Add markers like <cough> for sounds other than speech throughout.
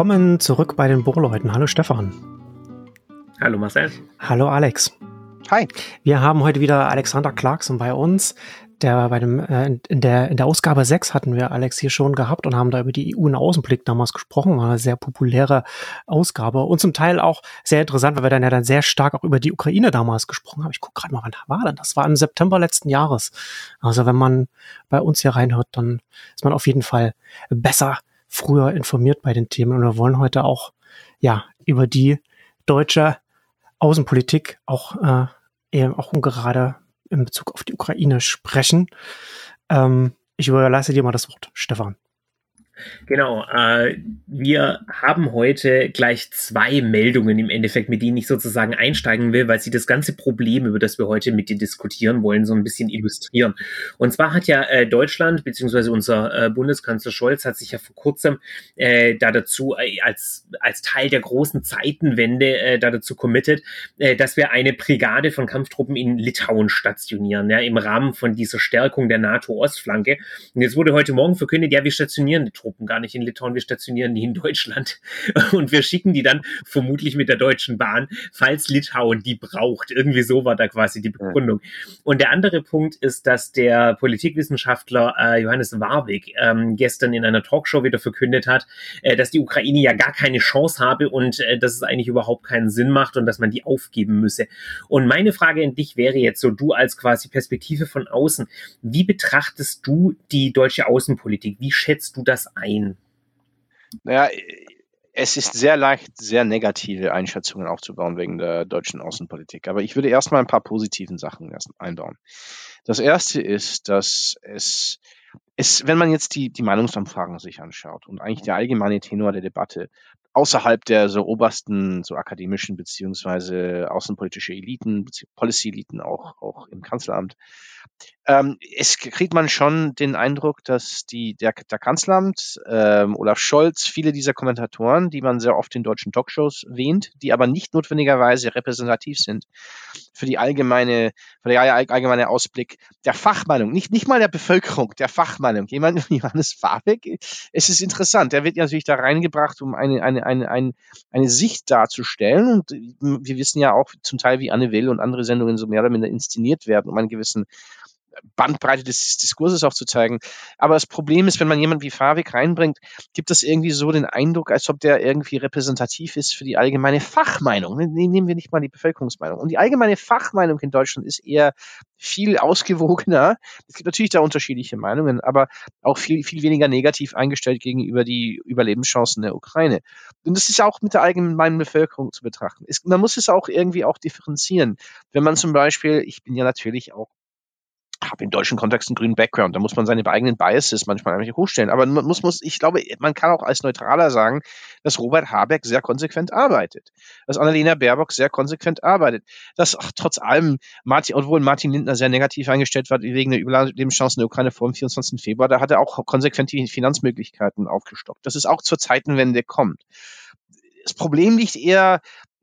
Willkommen zurück bei den Bohrleuten. Hallo Stefan. Hallo Marcel. Hallo Alex. Hi. Wir haben heute wieder Alexander Clarkson bei uns. Der bei dem, äh, in, der, in der Ausgabe 6 hatten wir Alex hier schon gehabt und haben da über die EU und Außenblick damals gesprochen. War eine sehr populäre Ausgabe und zum Teil auch sehr interessant, weil wir dann ja dann sehr stark auch über die Ukraine damals gesprochen haben. Ich gucke gerade mal, wann war denn? Das war im September letzten Jahres. Also wenn man bei uns hier reinhört, dann ist man auf jeden Fall besser früher informiert bei den Themen. Und wir wollen heute auch ja über die deutsche Außenpolitik auch äh, eben auch ungerade in Bezug auf die Ukraine sprechen. Ähm, ich überlasse dir mal das Wort, Stefan. Genau, äh, wir haben heute gleich zwei Meldungen im Endeffekt, mit denen ich sozusagen einsteigen will, weil sie das ganze Problem, über das wir heute mit dir diskutieren wollen, so ein bisschen illustrieren. Und zwar hat ja äh, Deutschland, beziehungsweise unser äh, Bundeskanzler Scholz hat sich ja vor kurzem äh, da dazu äh, als, als Teil der großen Zeitenwende äh, da dazu committed, äh, dass wir eine Brigade von Kampftruppen in Litauen stationieren, ja, im Rahmen von dieser Stärkung der NATO-Ostflanke. Und jetzt wurde heute Morgen verkündet, ja, wir stationieren die Truppen Truppen gar nicht in Litauen, wir stationieren die in Deutschland <laughs> und wir schicken die dann vermutlich mit der Deutschen Bahn, falls Litauen die braucht. Irgendwie so war da quasi die Begründung. Und der andere Punkt ist, dass der Politikwissenschaftler äh, Johannes Warwick ähm, gestern in einer Talkshow wieder verkündet hat, äh, dass die Ukraine ja gar keine Chance habe und äh, dass es eigentlich überhaupt keinen Sinn macht und dass man die aufgeben müsse. Und meine Frage an dich wäre jetzt so, du als quasi Perspektive von außen, wie betrachtest du die deutsche Außenpolitik? Wie schätzt du das ein? Naja, es ist sehr leicht, sehr negative Einschätzungen aufzubauen wegen der deutschen Außenpolitik. Aber ich würde erstmal ein paar positiven Sachen einbauen. Das erste ist, dass es, es wenn man jetzt die, die Meinungsumfragen sich anschaut und eigentlich der allgemeine Tenor der Debatte außerhalb der so obersten, so akademischen beziehungsweise außenpolitische Eliten, Policy-Eliten auch, auch im Kanzleramt, ähm, es kriegt man schon den Eindruck, dass die, der, der Kanzleramt, ähm, Olaf Scholz, viele dieser Kommentatoren, die man sehr oft in deutschen Talkshows wähnt, die aber nicht notwendigerweise repräsentativ sind für die allgemeine, für den allgemeine Ausblick der Fachmeinung, nicht, nicht mal der Bevölkerung, der Fachmeinung. Jemand Johannes Fabek, es ist interessant, der wird natürlich da reingebracht, um eine, eine, eine, eine, eine Sicht darzustellen und wir wissen ja auch zum Teil, wie Anne Will und andere Sendungen so mehr oder minder inszeniert werden, um einen gewissen Bandbreite des Diskurses aufzuzeigen. Aber das Problem ist, wenn man jemanden wie Favik reinbringt, gibt es irgendwie so den Eindruck, als ob der irgendwie repräsentativ ist für die allgemeine Fachmeinung. Ne, nehmen wir nicht mal die Bevölkerungsmeinung. Und die allgemeine Fachmeinung in Deutschland ist eher viel ausgewogener. Es gibt natürlich da unterschiedliche Meinungen, aber auch viel, viel weniger negativ eingestellt gegenüber die Überlebenschancen der Ukraine. Und das ist auch mit der allgemeinen Bevölkerung zu betrachten. Es, man muss es auch irgendwie auch differenzieren. Wenn man zum Beispiel, ich bin ja natürlich auch habe im deutschen Kontext einen grünen Background. Da muss man seine eigenen Biases manchmal eigentlich hochstellen. Aber man muss, muss, ich glaube, man kann auch als Neutraler sagen, dass Robert Habeck sehr konsequent arbeitet. Dass Annalena Baerbock sehr konsequent arbeitet. Dass ach, trotz allem Martin, obwohl Martin Lindner sehr negativ eingestellt war wegen der Überlebenschancen der Ukraine vor dem 24. Februar, da hat er auch konsequent die Finanzmöglichkeiten aufgestockt. Dass es auch zur Zeitenwende kommt. Das Problem liegt eher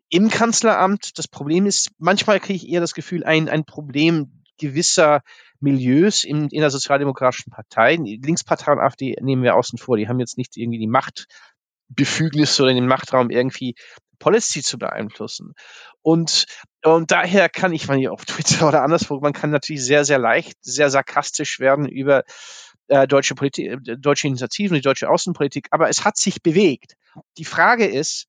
im Kanzleramt. Das Problem ist, manchmal kriege ich eher das Gefühl, ein, ein Problem gewisser Milieus in, in der sozialdemokratischen Partei. Linkspartei und AfD nehmen wir außen vor. Die haben jetzt nicht irgendwie die Machtbefugnis oder den Machtraum irgendwie Policy zu beeinflussen. Und, und daher kann ich, man hier auf Twitter oder anderswo, man kann natürlich sehr, sehr leicht, sehr sarkastisch werden über äh, deutsche Politik, äh, deutsche Initiativen, die deutsche Außenpolitik, aber es hat sich bewegt. Die Frage ist,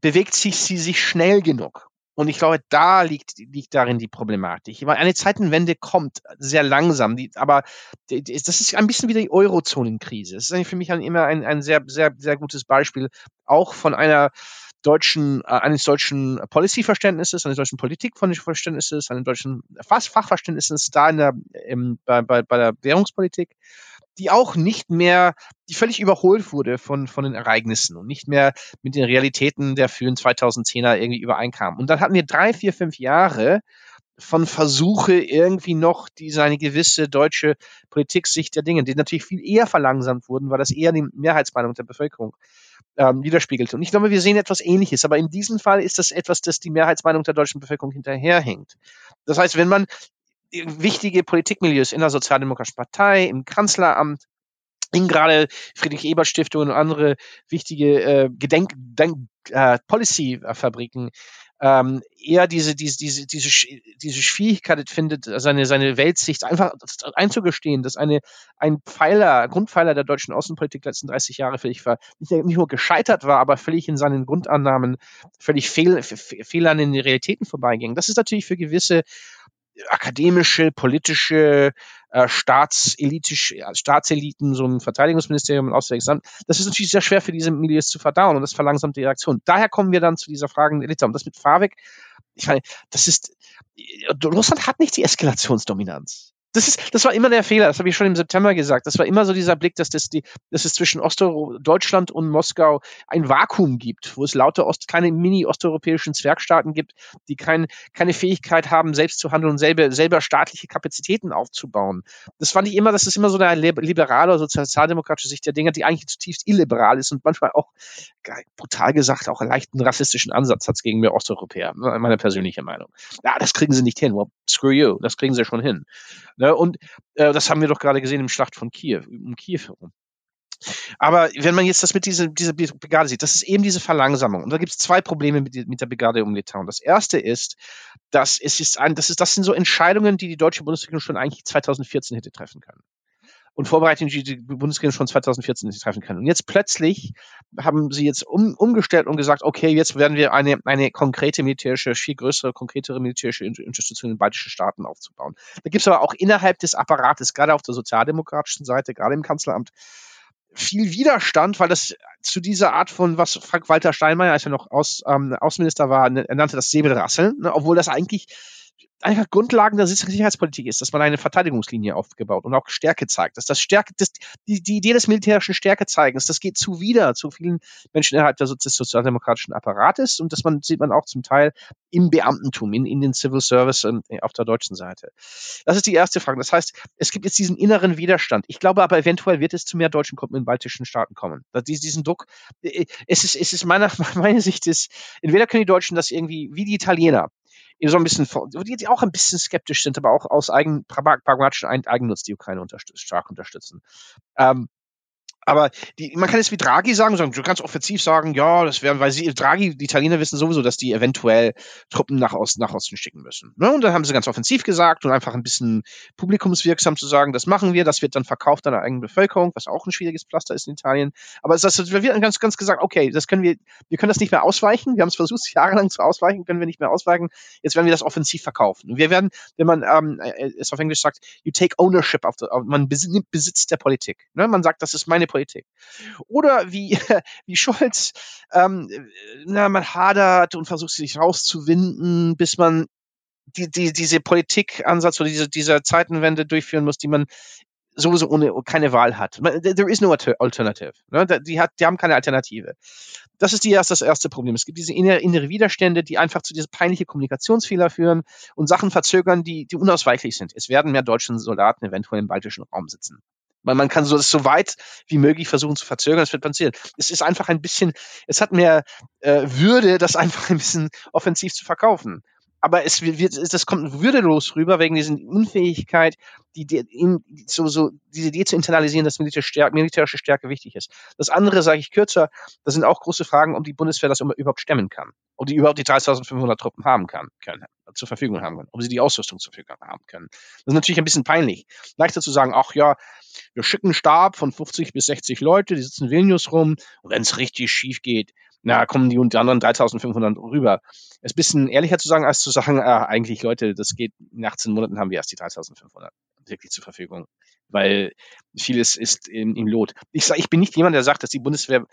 bewegt sich sie sich schnell genug? Und ich glaube, da liegt, liegt darin die Problematik. Weil eine Zeitenwende kommt sehr langsam, die, aber das ist ein bisschen wie die Eurozonenkrise. Das ist für mich immer ein, ein sehr, sehr, sehr gutes Beispiel, auch von einer deutschen, äh, eines deutschen Policy-Verständnisses, eines deutschen Politikverständnisses, eines deutschen Fachverständnisses da in der, im, bei, bei, bei der Währungspolitik die auch nicht mehr, die völlig überholt wurde von, von den Ereignissen und nicht mehr mit den Realitäten der frühen 2010er irgendwie übereinkam. Und dann hatten wir drei, vier, fünf Jahre von Versuche irgendwie noch diese eine gewisse deutsche Politiksicht der Dinge, die natürlich viel eher verlangsamt wurden, weil das eher die Mehrheitsmeinung der Bevölkerung ähm, widerspiegelt. Und ich glaube, wir sehen etwas Ähnliches, aber in diesem Fall ist das etwas, das die Mehrheitsmeinung der deutschen Bevölkerung hinterherhängt. Das heißt, wenn man wichtige Politikmilieus in der Sozialdemokratischen Partei, im Kanzleramt, in gerade Friedrich Ebert Stiftung und andere wichtige äh, Gedenk, Denk, äh, Policy-Fabriken ähm, eher diese, diese, diese, diese, diese Schwierigkeit findet, seine, seine Weltsicht einfach einzugestehen, dass eine, ein Pfeiler, Grundpfeiler der deutschen Außenpolitik letzten 30 Jahre völlig war, nicht, nicht nur gescheitert war, aber völlig in seinen Grundannahmen, völlig fehl, fehl an den Realitäten vorbeiging. Das ist natürlich für gewisse akademische, politische, äh, staatselitisch, Staatseliten, so ein Verteidigungsministerium und Auswärtiges Amt, das ist natürlich sehr schwer für diese Milieus zu verdauen und das verlangsamt die Reaktion. Daher kommen wir dann zu dieser Frage der Elite. Und das mit Favik, ich meine, das ist, Russland hat nicht die Eskalationsdominanz das ist, das war immer der Fehler, das habe ich schon im September gesagt. Das war immer so dieser Blick, dass, das die, dass es zwischen Ostdeutschland und Moskau ein Vakuum gibt, wo es lauter Ost, keine mini-osteuropäischen Zwergstaaten gibt, die kein, keine Fähigkeit haben, selbst zu handeln und selber, selber staatliche Kapazitäten aufzubauen. Das fand ich immer, das ist immer so eine liberale sozialdemokratische Sicht der Dinge, die eigentlich zutiefst illiberal ist und manchmal auch, brutal gesagt, auch einen leichten rassistischen Ansatz hat gegen wir Osteuropäer, meine persönliche Meinung. Ja, das kriegen sie nicht hin. Well, screw you, das kriegen sie schon hin. Ne? Und äh, das haben wir doch gerade gesehen im Schlacht von Kiew, um Kiew herum. Aber wenn man jetzt das mit dieser, dieser Brigade sieht, das ist eben diese Verlangsamung. Und da gibt es zwei Probleme mit, mit, der Brigade um Litauen. Das erste ist, dass es ist ein, das ist, das sind so Entscheidungen, die die deutsche Bundesregierung schon eigentlich 2014 hätte treffen können und Vorbereitungen, die die Bundesregierung schon 2014 nicht treffen kann. Und jetzt plötzlich haben sie jetzt um, umgestellt und gesagt, okay, jetzt werden wir eine, eine konkrete militärische, viel größere, konkretere militärische Unterstützung in den baltischen Staaten aufzubauen. Da gibt es aber auch innerhalb des Apparates, gerade auf der sozialdemokratischen Seite, gerade im Kanzleramt, viel Widerstand, weil das zu dieser Art von, was Frank-Walter Steinmeier, als er noch Aus, ähm, Außenminister war, er nannte das Säbelrasseln, ne, obwohl das eigentlich einfach Grundlagen der Sicherheitspolitik ist, dass man eine Verteidigungslinie aufgebaut und auch Stärke zeigt, dass das Stärke, das, die, die Idee des militärischen Stärke zeigens, das geht zuwider zu vielen Menschen innerhalb des sozialdemokratischen Apparates und das man, sieht man auch zum Teil im Beamtentum, in, in den Civil Service ähm, auf der deutschen Seite. Das ist die erste Frage. Das heißt, es gibt jetzt diesen inneren Widerstand. Ich glaube aber eventuell wird es zu mehr deutschen Truppen in baltischen Staaten kommen. Diesen Druck, äh, es ist, es ist meiner, <laughs> meine Sicht ist, entweder können die Deutschen das irgendwie, wie die Italiener, so ein bisschen, die auch ein bisschen skeptisch sind, aber auch aus eigen, pragmatischen Eigennutz die Ukraine unterstütz, stark unterstützen. Ähm, aber die, man kann jetzt wie Draghi sagen, sagen, du kannst offensiv sagen, ja, das wäre, weil sie, Draghi, die Italiener wissen sowieso, dass die eventuell Truppen nach Osten, nach Osten schicken müssen. Ne? Und dann haben sie ganz offensiv gesagt und einfach ein bisschen publikumswirksam zu sagen, das machen wir, das wird dann verkauft an der eigenen Bevölkerung, was auch ein schwieriges Pflaster ist in Italien. Aber es wird ganz, ganz gesagt, okay, das können wir, wir können das nicht mehr ausweichen. Wir haben es versucht, <laughs> jahrelang zu ausweichen, können wir nicht mehr ausweichen. Jetzt werden wir das offensiv verkaufen. Und wir werden, wenn man ähm, äh, es auf Englisch sagt, you take ownership of the, man besitzt der Politik. Ne? Man sagt, das ist meine Politik. Oder wie, <laughs> wie Scholz, ähm, na, man hadert und versucht sich rauszuwinden, bis man die, die, diese Politikansatz oder diese, diese Zeitenwende durchführen muss, die man sowieso ohne keine Wahl hat. There is no alternative. Ne? Die, hat, die haben keine Alternative. Das ist die erst, das erste Problem. Es gibt diese innere, innere Widerstände, die einfach zu diesen peinlichen Kommunikationsfehler führen und Sachen verzögern, die, die unausweichlich sind. Es werden mehr deutsche Soldaten eventuell im baltischen Raum sitzen. Man, man kann so, das so weit wie möglich versuchen zu verzögern, das wird passieren. Es ist einfach ein bisschen, es hat mehr äh, Würde, das <laughs> einfach ein bisschen offensiv zu verkaufen. Aber es wird, das kommt würdelos rüber wegen dieser Unfähigkeit, die, die so, so, diese Idee zu internalisieren, dass militärische Stärke, militärische Stärke wichtig ist. Das andere sage ich kürzer, das sind auch große Fragen, ob die Bundeswehr das überhaupt stemmen kann. Ob die überhaupt die 3500 Truppen haben kann, können zur Verfügung haben können, ob sie die Ausrüstung zur Verfügung haben können. Das ist natürlich ein bisschen peinlich. Leichter zu sagen, ach ja, wir schicken einen Stab von 50 bis 60 Leute, die sitzen in Vilnius rum und wenn es richtig schief geht, na, kommen die und die anderen 3500 rüber. Es ist ein bisschen ehrlicher zu sagen, als zu sagen, äh, eigentlich Leute, das geht, in 18 Monaten haben wir erst die 3500 wirklich zur Verfügung, weil vieles ist im, im Lot. Ich sage, ich bin nicht jemand, der sagt, dass die Bundeswehr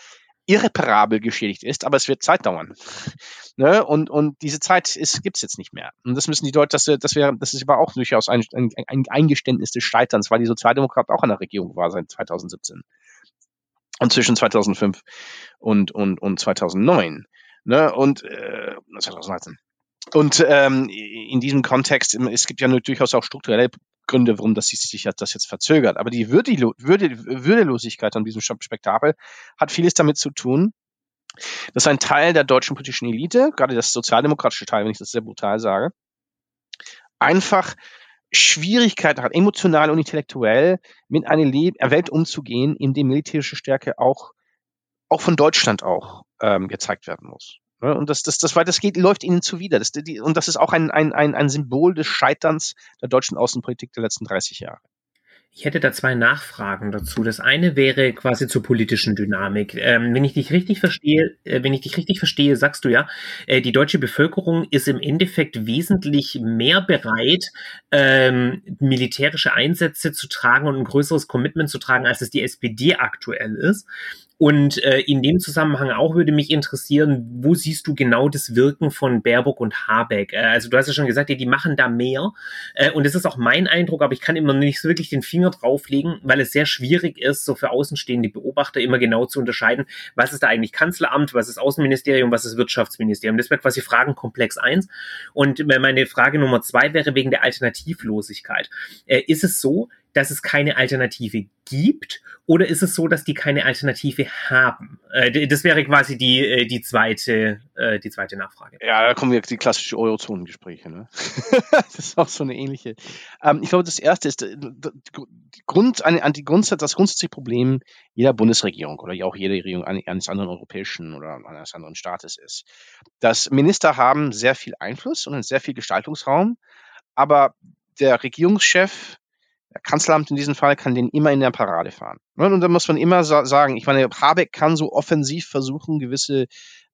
irreparabel geschädigt ist, aber es wird Zeit dauern. <laughs> ne? Und, und diese Zeit gibt es jetzt nicht mehr. Und das müssen die Leute, das, das wäre, das ist aber auch durchaus ein, ein, ein Eingeständnis des Scheiterns, weil die Sozialdemokraten auch an der Regierung war seit 2017. Und zwischen 2005 und, und, und 2009. Ne? Und äh, 2019. Und ähm, in diesem Kontext, es gibt ja durchaus auch strukturelle Gründe, warum das sich das jetzt verzögert. Aber die Würde, Würde, Würdelosigkeit an diesem Spektakel hat vieles damit zu tun, dass ein Teil der deutschen politischen Elite, gerade das sozialdemokratische Teil, wenn ich das sehr brutal sage, einfach Schwierigkeiten hat, emotional und intellektuell mit einer Le Welt umzugehen, in dem militärische Stärke auch, auch von Deutschland auch ähm, gezeigt werden muss. Ja, und das, das, das, weil das geht, läuft ihnen zuwider. Das, die, und das ist auch ein, ein, ein, ein Symbol des Scheiterns der deutschen Außenpolitik der letzten 30 Jahre. Ich hätte da zwei Nachfragen dazu. Das eine wäre quasi zur politischen Dynamik. Ähm, wenn ich dich richtig verstehe, äh, wenn ich dich richtig verstehe, sagst du ja, äh, die deutsche Bevölkerung ist im Endeffekt wesentlich mehr bereit, ähm, militärische Einsätze zu tragen und ein größeres Commitment zu tragen, als es die SPD aktuell ist. Und äh, in dem Zusammenhang auch würde mich interessieren, wo siehst du genau das Wirken von Baerbock und Habeck? Äh, also du hast ja schon gesagt, ja, die machen da mehr. Äh, und das ist auch mein Eindruck, aber ich kann immer nicht so wirklich den Finger drauflegen, weil es sehr schwierig ist, so für außenstehende Beobachter immer genau zu unterscheiden, was ist da eigentlich Kanzleramt, was ist Außenministerium, was ist Wirtschaftsministerium. Das wäre quasi Fragenkomplex eins. Und meine Frage Nummer zwei wäre wegen der Alternativlosigkeit. Äh, ist es so, dass es keine Alternative gibt oder ist es so, dass die keine Alternative haben? Äh, das wäre quasi die, äh, die, zweite, äh, die zweite Nachfrage. Ja, da kommen wir die klassischen Eurozonengespräche. Ne? <laughs> das ist auch so eine ähnliche. Ähm, ich glaube, das erste ist äh, Grund, an, die Grundsatz, das grundsätzliche Problem jeder Bundesregierung oder auch jeder Regierung eines anderen europäischen oder eines anderen Staates ist, dass Minister haben sehr viel Einfluss und sehr viel Gestaltungsraum, aber der Regierungschef Kanzleramt in diesem Fall kann den immer in der Parade fahren. Ne, und da muss man immer sagen, ich meine, Habeck kann so offensiv versuchen, gewisse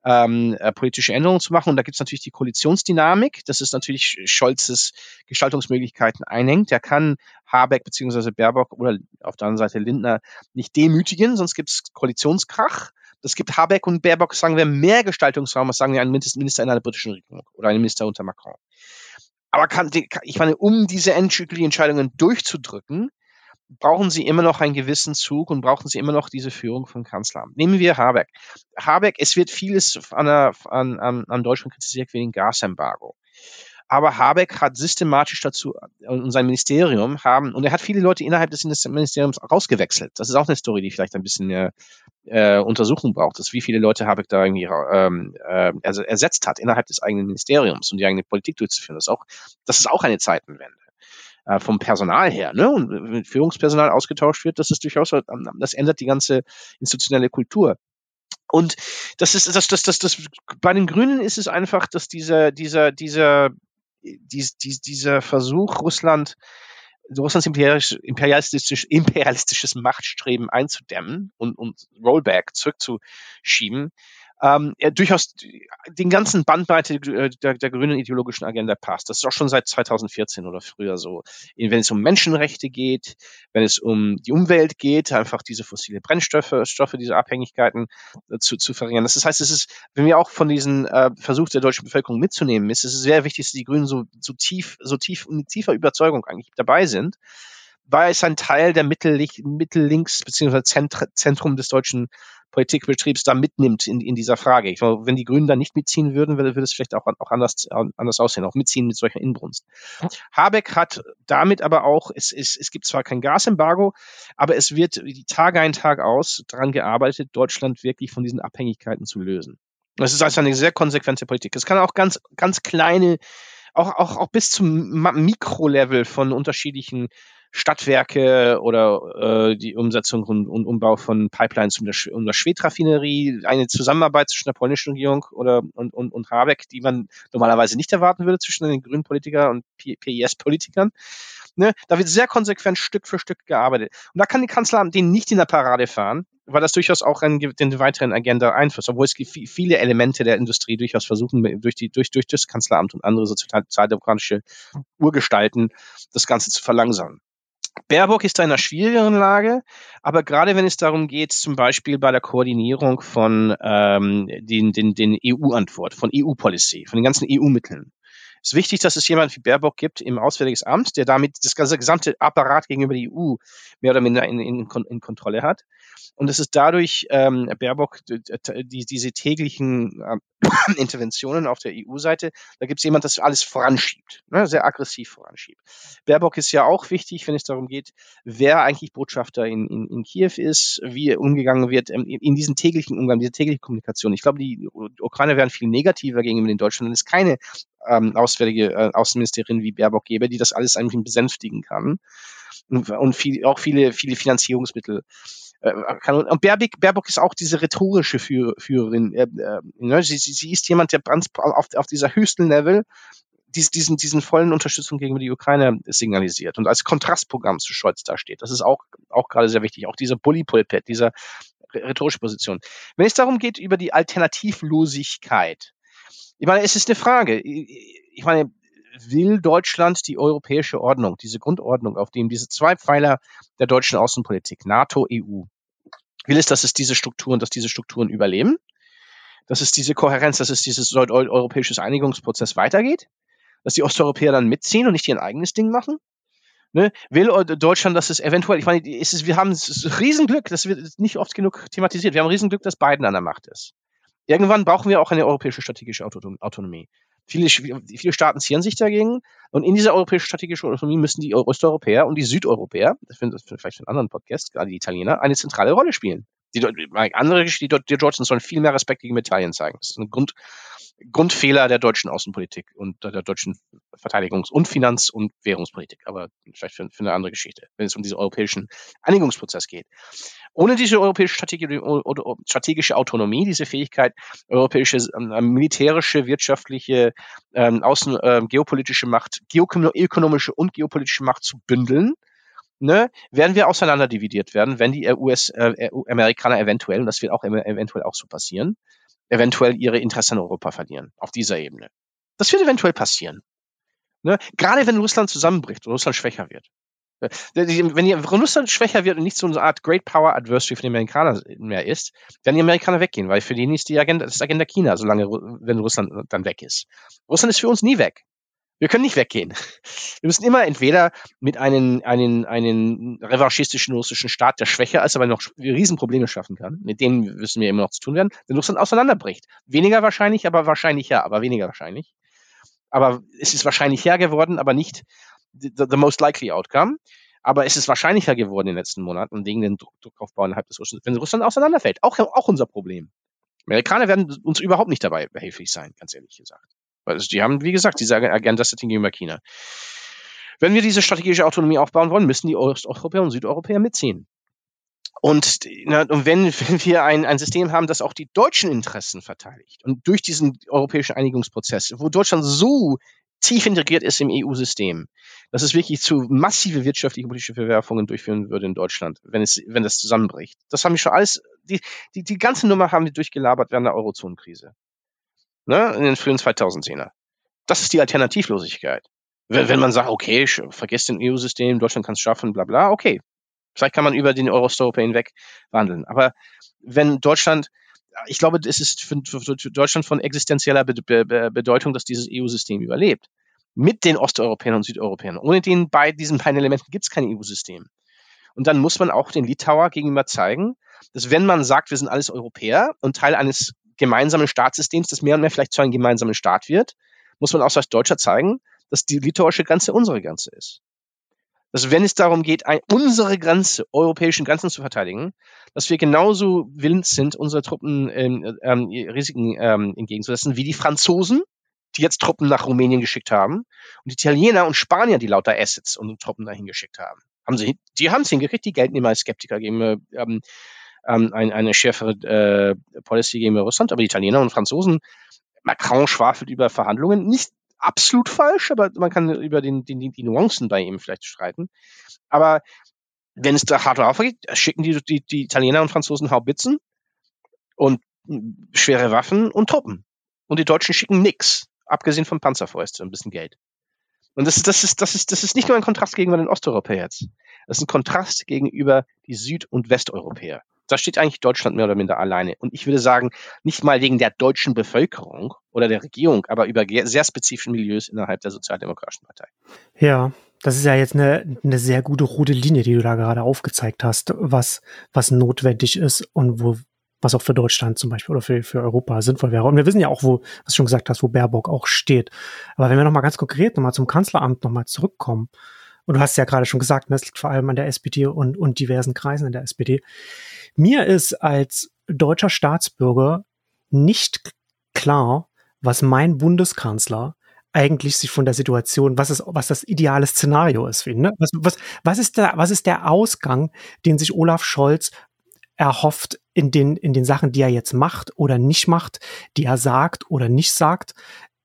ähm, äh, politische Änderungen zu machen. Und da gibt es natürlich die Koalitionsdynamik. Das ist natürlich Scholzes Gestaltungsmöglichkeiten einhängt. Der kann Habeck beziehungsweise Baerbock oder auf der anderen Seite Lindner nicht demütigen, sonst gibt es Koalitionskrach. Das gibt Habeck und Baerbock, sagen wir, mehr Gestaltungsraum, als sagen wir ein Minister in einer britischen Regierung oder ein Minister unter Macron. Aber kann, ich meine, um diese endgültigen Entscheidungen durchzudrücken, brauchen sie immer noch einen gewissen Zug und brauchen sie immer noch diese Führung von Kanzleramt. Nehmen wir Habeck. Habeck, es wird vieles an, an, an, an Deutschland kritisiert wegen Gasembargo. Aber Habeck hat systematisch dazu und sein Ministerium haben, und er hat viele Leute innerhalb des Ministeriums rausgewechselt. Das ist auch eine Story, die vielleicht ein bisschen äh, äh, Untersuchung braucht, dass wie viele Leute Habeck da irgendwie ähm, äh, ersetzt hat innerhalb des eigenen Ministeriums und die eigene Politik durchzuführen. Das ist auch, das ist auch eine Zeitenwende äh, vom Personal her, ne? Und wenn Führungspersonal ausgetauscht wird, das ist durchaus, das ändert die ganze institutionelle Kultur. Und das ist, das, das, das, das, bei den Grünen ist es einfach, dass dieser, dieser, dieser, dies, dies, dieser Versuch, Russland Russlands imperialistisch, imperialistisches Machtstreben einzudämmen und, und Rollback zurückzuschieben, ähm, durchaus den ganzen Bandbreite der, der grünen ideologischen Agenda passt. Das ist auch schon seit 2014 oder früher so. Wenn es um Menschenrechte geht, wenn es um die Umwelt geht, einfach diese fossile Brennstoffe, Stoffe, diese Abhängigkeiten äh, zu, zu verringern. Das heißt, es ist, wenn wir auch von diesen äh, Versuch der deutschen Bevölkerung mitzunehmen, ist es sehr wichtig, dass die Grünen so, so tief, so tief mit tiefer Überzeugung eigentlich dabei sind weil es ein Teil der Mittellinks bzw. Zentrum des deutschen Politikbetriebs da mitnimmt in, in dieser Frage. Ich glaube, wenn die Grünen da nicht mitziehen würden, würde, würde es vielleicht auch, auch anders, anders aussehen, auch mitziehen mit solcher Inbrunst. Habeck hat damit aber auch, es, es, es gibt zwar kein Gasembargo, aber es wird Tage ein, Tag aus daran gearbeitet, Deutschland wirklich von diesen Abhängigkeiten zu lösen. Das ist also eine sehr konsequente Politik. Es kann auch ganz, ganz kleine, auch, auch, auch bis zum Mikrolevel von unterschiedlichen Stadtwerke oder äh, die Umsetzung und, und Umbau von Pipelines um, der, um der Schwedt-Raffinerie, eine Zusammenarbeit zwischen der polnischen Regierung oder, und, und, und Habeck, die man normalerweise nicht erwarten würde zwischen den grünen Politikern und PIS-Politikern. Ne? Da wird sehr konsequent Stück für Stück gearbeitet. Und da kann die Kanzleramt den nicht in der Parade fahren, weil das durchaus auch einen, den weiteren Agenda einflusst, obwohl es viele Elemente der Industrie durchaus versuchen, durch, die, durch, durch das Kanzleramt und andere sozialdemokratische Urgestalten das Ganze zu verlangsamen. Baerbock ist da in einer schwierigeren Lage, aber gerade wenn es darum geht, zum Beispiel bei der Koordinierung von ähm, den, den, den EU-Antwort, von EU-Policy, von den ganzen EU-Mitteln, ist wichtig, dass es jemand wie Baerbock gibt im Auswärtiges Amt, der damit das ganze gesamte Apparat gegenüber der EU mehr oder minder in, in, in Kontrolle hat. Und es ist dadurch ähm, Baerbock die, diese täglichen äh, <coughs> Interventionen auf der EU-Seite, da gibt es jemand, das alles voranschiebt, ne, sehr aggressiv voranschiebt. Baerbock ist ja auch wichtig, wenn es darum geht, wer eigentlich Botschafter in, in, in Kiew ist, wie umgegangen wird ähm, in diesen täglichen Umgang, diese tägliche Kommunikation. Ich glaube, die Ukrainer wären viel negativer gegenüber den Deutschen, wenn es keine ähm, Auswärtige äh, Außenministerin wie Baerbock gäbe, die das alles eigentlich besänftigen kann und, viel, auch viele, viele Finanzierungsmittel äh, kann. Und Baerbock, Baerbock ist auch diese rhetorische Führ Führerin. Äh, äh, ne? sie, sie, sie ist jemand, der auf, auf dieser höchsten Level dies, diesen, diesen vollen Unterstützung gegenüber die Ukraine signalisiert und als Kontrastprogramm zu Scholz dasteht. Das ist auch, auch gerade sehr wichtig. Auch dieser Bully-Pulpit, dieser rhetorische Position. Wenn es darum geht, über die Alternativlosigkeit, ich meine, es ist eine Frage. Ich meine, will Deutschland die europäische Ordnung, diese Grundordnung, auf dem diese zwei Pfeiler der deutschen Außenpolitik, NATO, EU, will es, dass es diese Strukturen, dass diese Strukturen überleben? Dass es diese Kohärenz, dass es dieses europäisches Einigungsprozess weitergeht? Dass die Osteuropäer dann mitziehen und nicht ihr eigenes Ding machen? Ne? Will Deutschland, dass es eventuell, ich meine, ist es, wir haben es Riesenglück, das wird nicht oft genug thematisiert, wir haben Riesenglück, dass Biden an der Macht ist. Irgendwann brauchen wir auch eine europäische strategische Autonomie. Viele, viele Staaten zieren sich dagegen. Und in dieser europäischen strategischen Autonomie müssen die Osteuropäer und die Südeuropäer, das finde ich vielleicht für einen anderen Podcast, gerade die Italiener, eine zentrale Rolle spielen. Die, andere, die, die Deutschen sollen viel mehr Respekt gegen Italien zeigen. Das ist ein Grund, Grundfehler der deutschen Außenpolitik und der deutschen Verteidigungs- und Finanz- und Währungspolitik. Aber vielleicht für, für, eine andere Geschichte, wenn es um diesen europäischen Einigungsprozess geht. Ohne diese europäische Strategie, strategische Autonomie, diese Fähigkeit, europäische ähm, militärische, wirtschaftliche, ähm, außen äh, geopolitische Macht, geoökonomische und geopolitische Macht zu bündeln, ne, werden wir auseinanderdividiert werden, wenn die US-Amerikaner äh, eventuell, und das wird auch eventuell auch so passieren, eventuell ihre Interessen in Europa verlieren, auf dieser Ebene. Das wird eventuell passieren. Ne? Gerade wenn Russland zusammenbricht und Russland schwächer wird. Äh, wenn Russland schwächer wird und nicht so eine Art Great Power Adversary für die Amerikaner mehr ist, werden die Amerikaner weggehen, weil für die ist die Agenda, das ist Agenda China, solange wenn Russland dann weg ist. Russland ist für uns nie weg. Wir können nicht weggehen. Wir müssen immer entweder mit einem, einen, einen revanchistischen russischen Staat, der schwächer ist, aber noch Riesenprobleme schaffen kann, mit denen müssen wir immer noch zu tun werden, wenn Russland auseinanderbricht. Weniger wahrscheinlich, aber wahrscheinlicher, aber weniger wahrscheinlich. Aber es ist wahrscheinlicher geworden, aber nicht the, the most likely outcome. Aber es ist wahrscheinlicher geworden in den letzten Monaten wegen den Druck, Druckaufbau innerhalb des Russlands, wenn Russland auseinanderfällt. Auch, auch unser Problem. Amerikaner werden uns überhaupt nicht dabei behilflich sein, ganz ehrlich gesagt. Also die haben, wie gesagt, diese Agenda-Setting gegenüber China. Wenn wir diese strategische Autonomie aufbauen wollen, müssen die Osteuropäer und Südeuropäer mitziehen. Und, na, und wenn, <laughs> wenn wir ein, ein System haben, das auch die deutschen Interessen verteidigt und durch diesen europäischen Einigungsprozess, wo Deutschland so tief integriert ist im EU-System, dass es wirklich zu massive wirtschaftliche politische Verwerfungen durchführen würde in Deutschland, wenn es, wenn das zusammenbricht. Das haben wir schon alles, die, die, die ganze Nummer haben wir durchgelabert während der Eurozonenkrise ne, in den frühen 2010er. Das ist die Alternativlosigkeit. Wenn, wenn man sagt, okay, vergesst den EU-System, Deutschland kann es schaffen, bla bla, okay. Vielleicht kann man über den Eurostop hinweg wandeln. Aber wenn Deutschland, ich glaube, es ist für, für Deutschland von existenzieller Be Be Bedeutung, dass dieses EU-System überlebt. Mit den Osteuropäern und Südeuropäern. Ohne den bei diesen beiden Elementen gibt es kein EU-System. Und dann muss man auch den Litauer gegenüber zeigen, dass wenn man sagt, wir sind alles Europäer und Teil eines gemeinsamen Staatssystems, das mehr und mehr vielleicht zu einem gemeinsamen Staat wird, muss man auch als Deutscher zeigen, dass die litauische Grenze unsere Grenze ist. Dass wenn es darum geht, ein, unsere Grenze, europäischen Grenzen zu verteidigen, dass wir genauso willens sind, unsere Truppen ähm, ähm, Risiken ähm, entgegenzusetzen, wie die Franzosen, die jetzt Truppen nach Rumänien geschickt haben, und die Italiener und Spanier, die lauter Assets und Truppen dahin geschickt haben. Haben sie, die haben es hingekriegt, die gelten immer als Skeptiker gegenüber ähm, ähm, ein, eine schärfere äh, Policy gegenüber Russland, aber die Italiener und Franzosen, Macron schwafelt über Verhandlungen, nicht absolut falsch, aber man kann über den, den, die Nuancen bei ihm vielleicht streiten. Aber wenn es da hart drauf geht, schicken die, die, die Italiener und Franzosen Haubitzen und schwere Waffen und Truppen. Und die Deutschen schicken nix, abgesehen von Panzerfäuste, ein bisschen Geld. Und das ist, das ist, das ist, das ist nicht nur ein Kontrast gegenüber den Osteuropäern. Das ist ein Kontrast gegenüber die Süd- und Westeuropäer da steht eigentlich Deutschland mehr oder minder alleine. Und ich würde sagen, nicht mal wegen der deutschen Bevölkerung oder der Regierung, aber über sehr spezifische Milieus innerhalb der Sozialdemokratischen Partei. Ja, das ist ja jetzt eine, eine sehr gute rote Linie, die du da gerade aufgezeigt hast, was, was notwendig ist und wo, was auch für Deutschland zum Beispiel oder für, für Europa sinnvoll wäre. Und wir wissen ja auch, wo, was du schon gesagt hast, wo Baerbock auch steht. Aber wenn wir nochmal ganz konkret nochmal zum Kanzleramt nochmal zurückkommen, und du hast ja gerade schon gesagt, das liegt vor allem an der SPD und, und diversen Kreisen in der SPD. Mir ist als deutscher Staatsbürger nicht klar, was mein Bundeskanzler eigentlich sich von der Situation, was ist, was das ideale Szenario ist für ihn. Ne? Was, was, was, ist der, was ist der Ausgang, den sich Olaf Scholz erhofft in den, in den Sachen, die er jetzt macht oder nicht macht, die er sagt oder nicht sagt?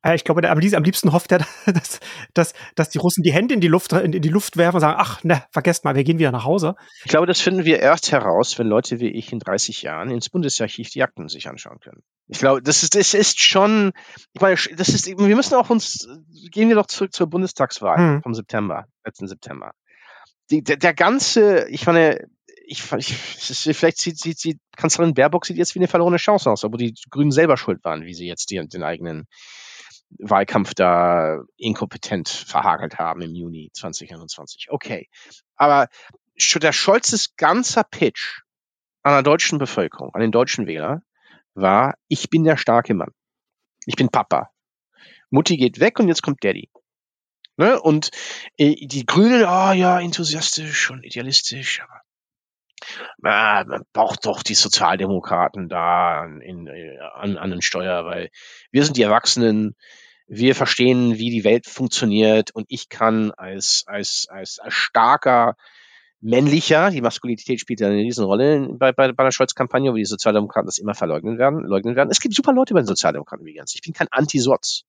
Äh, ich glaube, der, am, liebsten hofft er, <laughs> dass, dass, dass die Russen die Hände in die Luft, in, die Luft werfen und sagen, ach, ne, vergesst mal, wir gehen wieder nach Hause. Ich glaube, das finden wir erst heraus, wenn Leute wie ich in 30 Jahren ins Bundesarchiv die Akten sich anschauen können. Ich glaube, das ist, das ist schon, ich meine, das ist, wir müssen auch uns, gehen wir doch zurück zur Bundestagswahl hm. vom September, letzten September. Die, der, der ganze, ich meine, ich, ich vielleicht sieht, sieht, sieht Kanzlerin Baerbock sieht jetzt wie eine verlorene Chance aus, obwohl die Grünen selber schuld waren, wie sie jetzt die, den eigenen Wahlkampf da inkompetent verhagelt haben im Juni 2021. Okay. Aber der Scholzes ganzer Pitch an der deutschen Bevölkerung, an den deutschen Wähler, war, ich bin der starke Mann. Ich bin Papa. Mutti geht weg und jetzt kommt Daddy. Ne? Und äh, die Grünen, oh ja, enthusiastisch und idealistisch, aber man braucht doch die Sozialdemokraten da in, äh, an, an den Steuer, weil wir sind die Erwachsenen, wir verstehen, wie die Welt funktioniert und ich kann als, als, als, als starker männlicher, die Maskulinität spielt ja eine Riesenrolle bei, bei, bei der Scholz-Kampagne, wo die Sozialdemokraten das immer verleugnen werden, leugnen werden. Es gibt super Leute bei den Sozialdemokraten übrigens. Ich bin kein Anti-Sotz.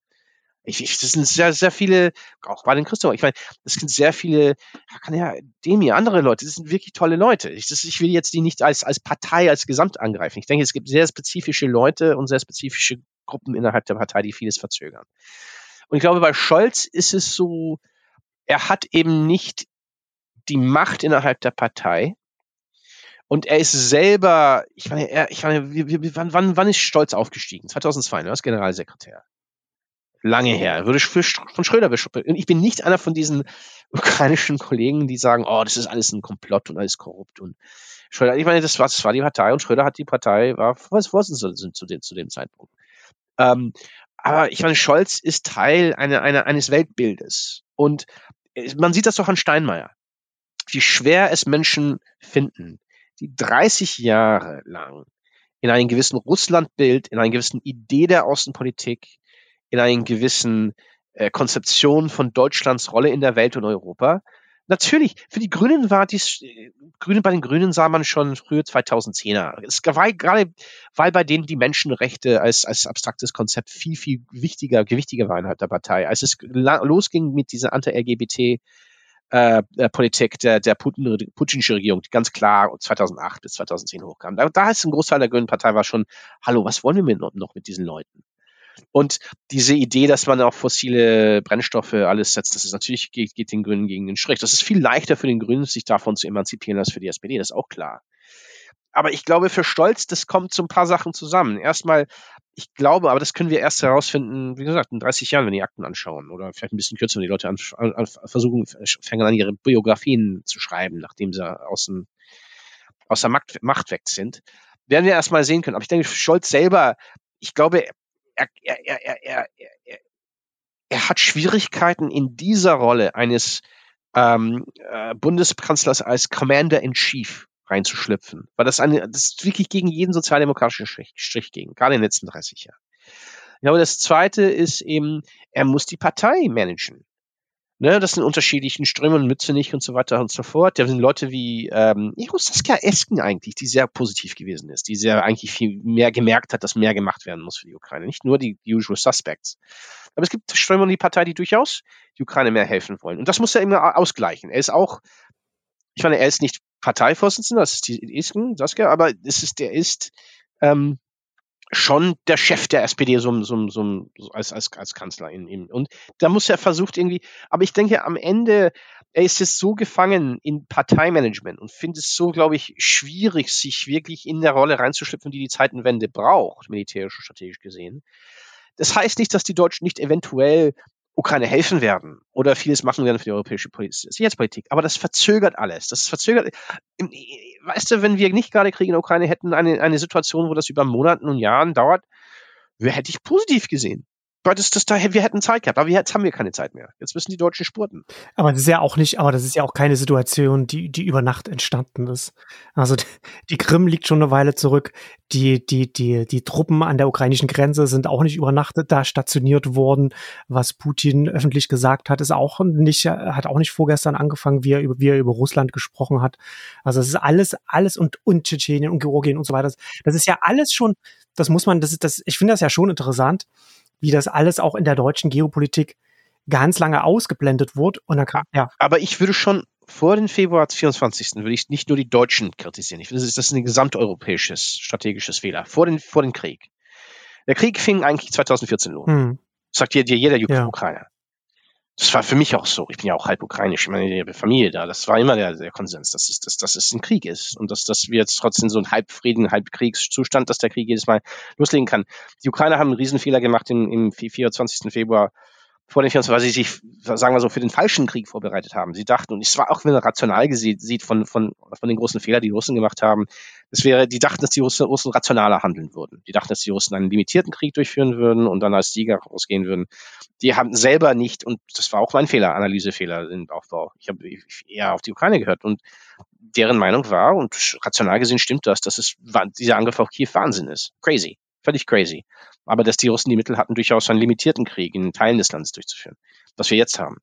Ich, ich, das sind sehr, sehr viele, auch bei den Christoph, ich meine, das sind sehr viele, kann ja dem hier, andere Leute, das sind wirklich tolle Leute. Ich, das, ich will jetzt die nicht als, als Partei, als Gesamt angreifen. Ich denke, es gibt sehr spezifische Leute und sehr spezifische Gruppen innerhalb der Partei, die vieles verzögern. Und ich glaube, bei Scholz ist es so, er hat eben nicht die Macht innerhalb der Partei. Und er ist selber, ich meine, er, ich meine, wann, wann, wann ist Stolz aufgestiegen? 2002, ne, als Generalsekretär. Lange her. Er würde für, von Schröder beschoppen. Und ich bin nicht einer von diesen <laughs> ukrainischen Kollegen, die sagen, oh, das ist alles ein Komplott und alles korrupt. Und Schröder, ich meine, das war, das war die Partei und Schröder hat die Partei, war Vorsitzender zu dem, zu dem Zeitpunkt. Ähm, aber ich meine, Scholz ist Teil einer, einer, eines Weltbildes. Und man sieht das doch an Steinmeier. Wie schwer es Menschen finden, die 30 Jahre lang in einem gewissen Russlandbild, in einer gewissen Idee der Außenpolitik, in einer gewissen äh, Konzeption von Deutschlands Rolle in der Welt und Europa Natürlich, für die Grünen war dies, äh, Grüne, bei den Grünen sah man schon früher 2010er. Es war gerade, weil bei denen die Menschenrechte als, als abstraktes Konzept viel, viel wichtiger, gewichtiger waren innerhalb der Partei. Als es losging mit dieser Anti-LGBT, äh, äh, Politik der, der Putin, putinsche Regierung, die ganz klar 2008 bis 2010 hochkam. Da, da ist ein Großteil der Grünen Partei war schon, hallo, was wollen wir noch mit diesen Leuten? Und diese Idee, dass man auf fossile Brennstoffe alles setzt, das ist natürlich geht, geht den Grünen gegen den Strich. Das ist viel leichter für den Grünen, sich davon zu emanzipieren, als für die SPD, das ist auch klar. Aber ich glaube, für Stolz, das kommt so ein paar Sachen zusammen. Erstmal, ich glaube, aber das können wir erst herausfinden, wie gesagt, in 30 Jahren, wenn die Akten anschauen. Oder vielleicht ein bisschen kürzer, wenn die Leute an, an, versuchen, fangen an, ihre Biografien zu schreiben, nachdem sie aus, dem, aus der Macht, Macht weg sind. Werden wir erstmal sehen können. Aber ich denke, Scholz selber, ich glaube, er, er, er, er, er, er hat Schwierigkeiten in dieser Rolle eines ähm, äh, Bundeskanzlers als Commander in Chief reinzuschlüpfen, weil das, eine, das wirklich gegen jeden sozialdemokratischen Strich, Strich ging, gerade in den letzten 30 Jahren. Ich glaube, das Zweite ist eben, er muss die Partei managen. Ne, das sind unterschiedlichen Ströme und Mützenich und so weiter und so fort. Da sind Leute wie ähm, Saskia Esken eigentlich, die sehr positiv gewesen ist, die sehr eigentlich viel mehr gemerkt hat, dass mehr gemacht werden muss für die Ukraine. Nicht nur die Usual Suspects. Aber es gibt Ströme in die Partei, die durchaus die Ukraine mehr helfen wollen. Und das muss er immer ausgleichen. Er ist auch, ich meine, er ist nicht Parteivorsitzender, das ist die Esken, Saskia, aber es ist, der ist ähm, schon der Chef der SPD so, so, so, so als, als, als Kanzler in ihm. Und da muss er versucht irgendwie, aber ich denke am Ende, er ist jetzt so gefangen in Parteimanagement und findet es so, glaube ich, schwierig, sich wirklich in der Rolle reinzuschlüpfen, die die Zeitenwende braucht, militärisch und strategisch gesehen. Das heißt nicht, dass die Deutschen nicht eventuell Ukraine helfen werden oder vieles machen werden für die europäische Sicherheitspolitik. Aber das verzögert alles. Das verzögert. Weißt du, wenn wir nicht gerade Krieg in der Ukraine hätten, eine, eine Situation, wo das über Monaten und Jahren dauert, hätte ich positiv gesehen. Weil das, das, da, wir hätten Zeit gehabt, aber jetzt haben wir keine Zeit mehr. Jetzt müssen die Deutschen spurten. Aber das ist ja auch nicht, aber das ist ja auch keine Situation, die, die über Nacht entstanden ist. Also die, Krim liegt schon eine Weile zurück. Die, die, die, die Truppen an der ukrainischen Grenze sind auch nicht über Nacht da stationiert worden. Was Putin öffentlich gesagt hat, ist auch nicht, hat auch nicht vorgestern angefangen, wie er über, wie er über Russland gesprochen hat. Also es ist alles, alles und, und Tschetschenien und Georgien und so weiter. Das ist ja alles schon, das muss man, das ist das, ich finde das ja schon interessant wie das alles auch in der deutschen Geopolitik ganz lange ausgeblendet wurde. Und dann kam, ja. Aber ich würde schon vor dem Februar 24. würde ich nicht nur die Deutschen kritisieren. Ich finde, das ist ein gesamteuropäisches strategisches Fehler. Vor dem, vor dem Krieg. Der Krieg fing eigentlich 2014 an. Hm. Sagt dir, jeder ja. Das war für mich auch so. Ich bin ja auch halb ukrainisch. Ich meine, die Familie da. Das war immer der, der Konsens, dass es, dass, dass es ein Krieg ist. Und dass, dass wir jetzt trotzdem so ein Halbfrieden, Halbkriegszustand, dass der Krieg jedes Mal loslegen kann. Die Ukrainer haben einen Riesenfehler gemacht im, im 24. Februar vor den 24, weil sie sich, sagen wir so, für den falschen Krieg vorbereitet haben. Sie dachten, und es war auch, wenn man rational sieht, von, von, von den großen Fehlern, die die Russen gemacht haben, es wäre, die dachten, dass die Russen, Russen rationaler handeln würden. Die dachten, dass die Russen einen limitierten Krieg durchführen würden und dann als Sieger rausgehen würden. Die haben selber nicht, und das war auch mein Fehler, Analysefehler im Aufbau. Ich habe eher auf die Ukraine gehört und deren Meinung war, und rational gesehen stimmt das, dass es, dieser Angriff auf Kiew Wahnsinn ist. Crazy. Völlig crazy. Aber dass die Russen die Mittel hatten, durchaus einen limitierten Krieg in Teilen des Landes durchzuführen, was wir jetzt haben.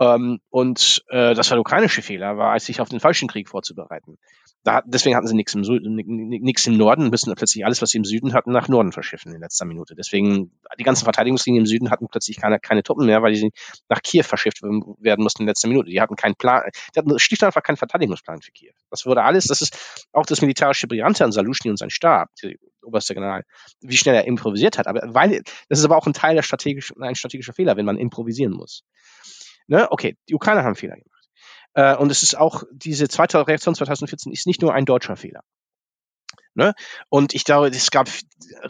Ähm, und äh, das war der ukrainische Fehler, war, als sich auf den falschen Krieg vorzubereiten. Da, deswegen hatten sie nichts im, nichts im Norden, müssen plötzlich alles, was sie im Süden hatten, nach Norden verschiffen in letzter Minute. Deswegen, die ganzen Verteidigungslinien im Süden hatten plötzlich keine, keine Truppen mehr, weil sie nach Kiew verschifft werden mussten in letzter Minute. Die hatten keinen Plan, die hatten schlicht und einfach keinen Verteidigungsplan für Kiew. Das wurde alles, das ist auch das militärische Brillante an Salushny und sein Stab, der oberste General, wie schnell er improvisiert hat. Aber weil, das ist aber auch ein Teil der strategischen, ein strategischer Fehler, wenn man improvisieren muss. Ne? Okay, die Ukrainer haben Fehler gemacht. Äh, und es ist auch, diese zweite Reaktion 2014 ist nicht nur ein deutscher Fehler. Ne? Und ich glaube, es gab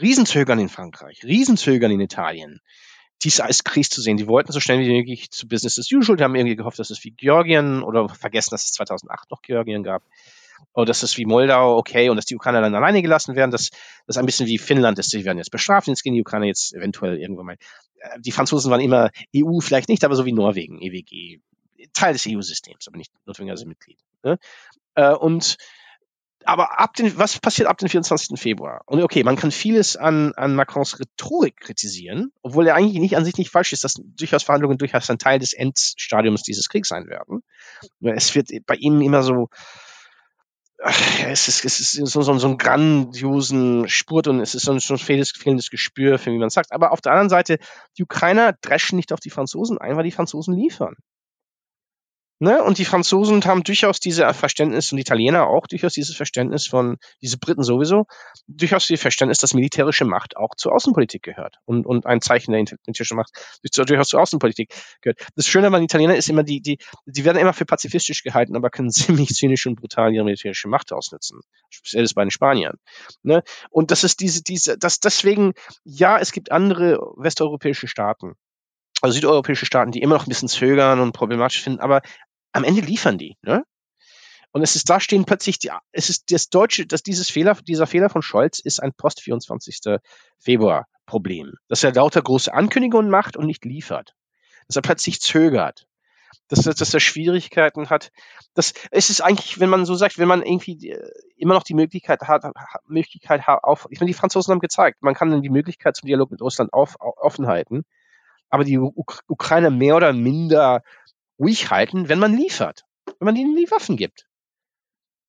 Riesenzögern in Frankreich, Riesenzögern in Italien, dies als Krise zu sehen. Die wollten so schnell wie möglich zu Business as usual. Die haben irgendwie gehofft, dass es wie Georgien oder vergessen, dass es 2008 noch Georgien gab. Oder dass es wie Moldau, okay, und dass die Ukrainer dann alleine gelassen werden. Das, das ist ein bisschen wie Finnland ist. Sie werden jetzt bestraft, jetzt gehen die Ukrainer jetzt eventuell irgendwann mal. Die Franzosen waren immer EU, vielleicht nicht, aber so wie Norwegen, EWG, Teil des EU-Systems, aber nicht notwendigerweise Mitglied. Ne? Äh, und aber ab den, was passiert ab dem 24. Februar? Und okay, man kann vieles an, an Macrons Rhetorik kritisieren, obwohl er eigentlich nicht an sich nicht falsch ist, dass durchaus Verhandlungen durchaus ein Teil des Endstadiums dieses Kriegs sein werden. Es wird bei ihm immer so, es ist, es ist so, so, so ein grandiosen Spurt und es ist so ein, so ein fehlendes, fehlendes Gespür, für wie man sagt. Aber auf der anderen Seite, die Ukrainer dreschen nicht auf die Franzosen ein, weil die Franzosen liefern. Ne? Und die Franzosen haben durchaus dieses Verständnis und die Italiener auch durchaus dieses Verständnis von, diese Briten sowieso, durchaus dieses Verständnis, dass militärische Macht auch zur Außenpolitik gehört und, und ein Zeichen der militärischen Macht durchaus zur Außenpolitik gehört. Das Schöne an Italienern ist immer, die, die, die werden immer für pazifistisch gehalten, aber können <laughs> ziemlich zynisch und brutal ihre militärische Macht ausnutzen. Speziell bei den Spaniern. Ne? Und das ist diese, diese, das deswegen, ja, es gibt andere westeuropäische Staaten, also südeuropäische Staaten, die immer noch ein bisschen zögern und problematisch finden, aber am Ende liefern die, ne? Und es ist da stehen plötzlich, die, es ist das deutsche, dass dieses Fehler, dieser Fehler von Scholz ist ein Post 24. Februar Problem. Dass er lauter große Ankündigungen macht und nicht liefert. Dass er plötzlich zögert. Dass, dass er Schwierigkeiten hat. Das, es ist eigentlich, wenn man so sagt, wenn man irgendwie immer noch die Möglichkeit hat, Möglichkeit auf, ich meine, die Franzosen haben gezeigt, man kann dann die Möglichkeit zum Dialog mit Russland auf, offen halten. Aber die Ukraine mehr oder minder ruhig halten, wenn man liefert, wenn man ihnen die Waffen gibt.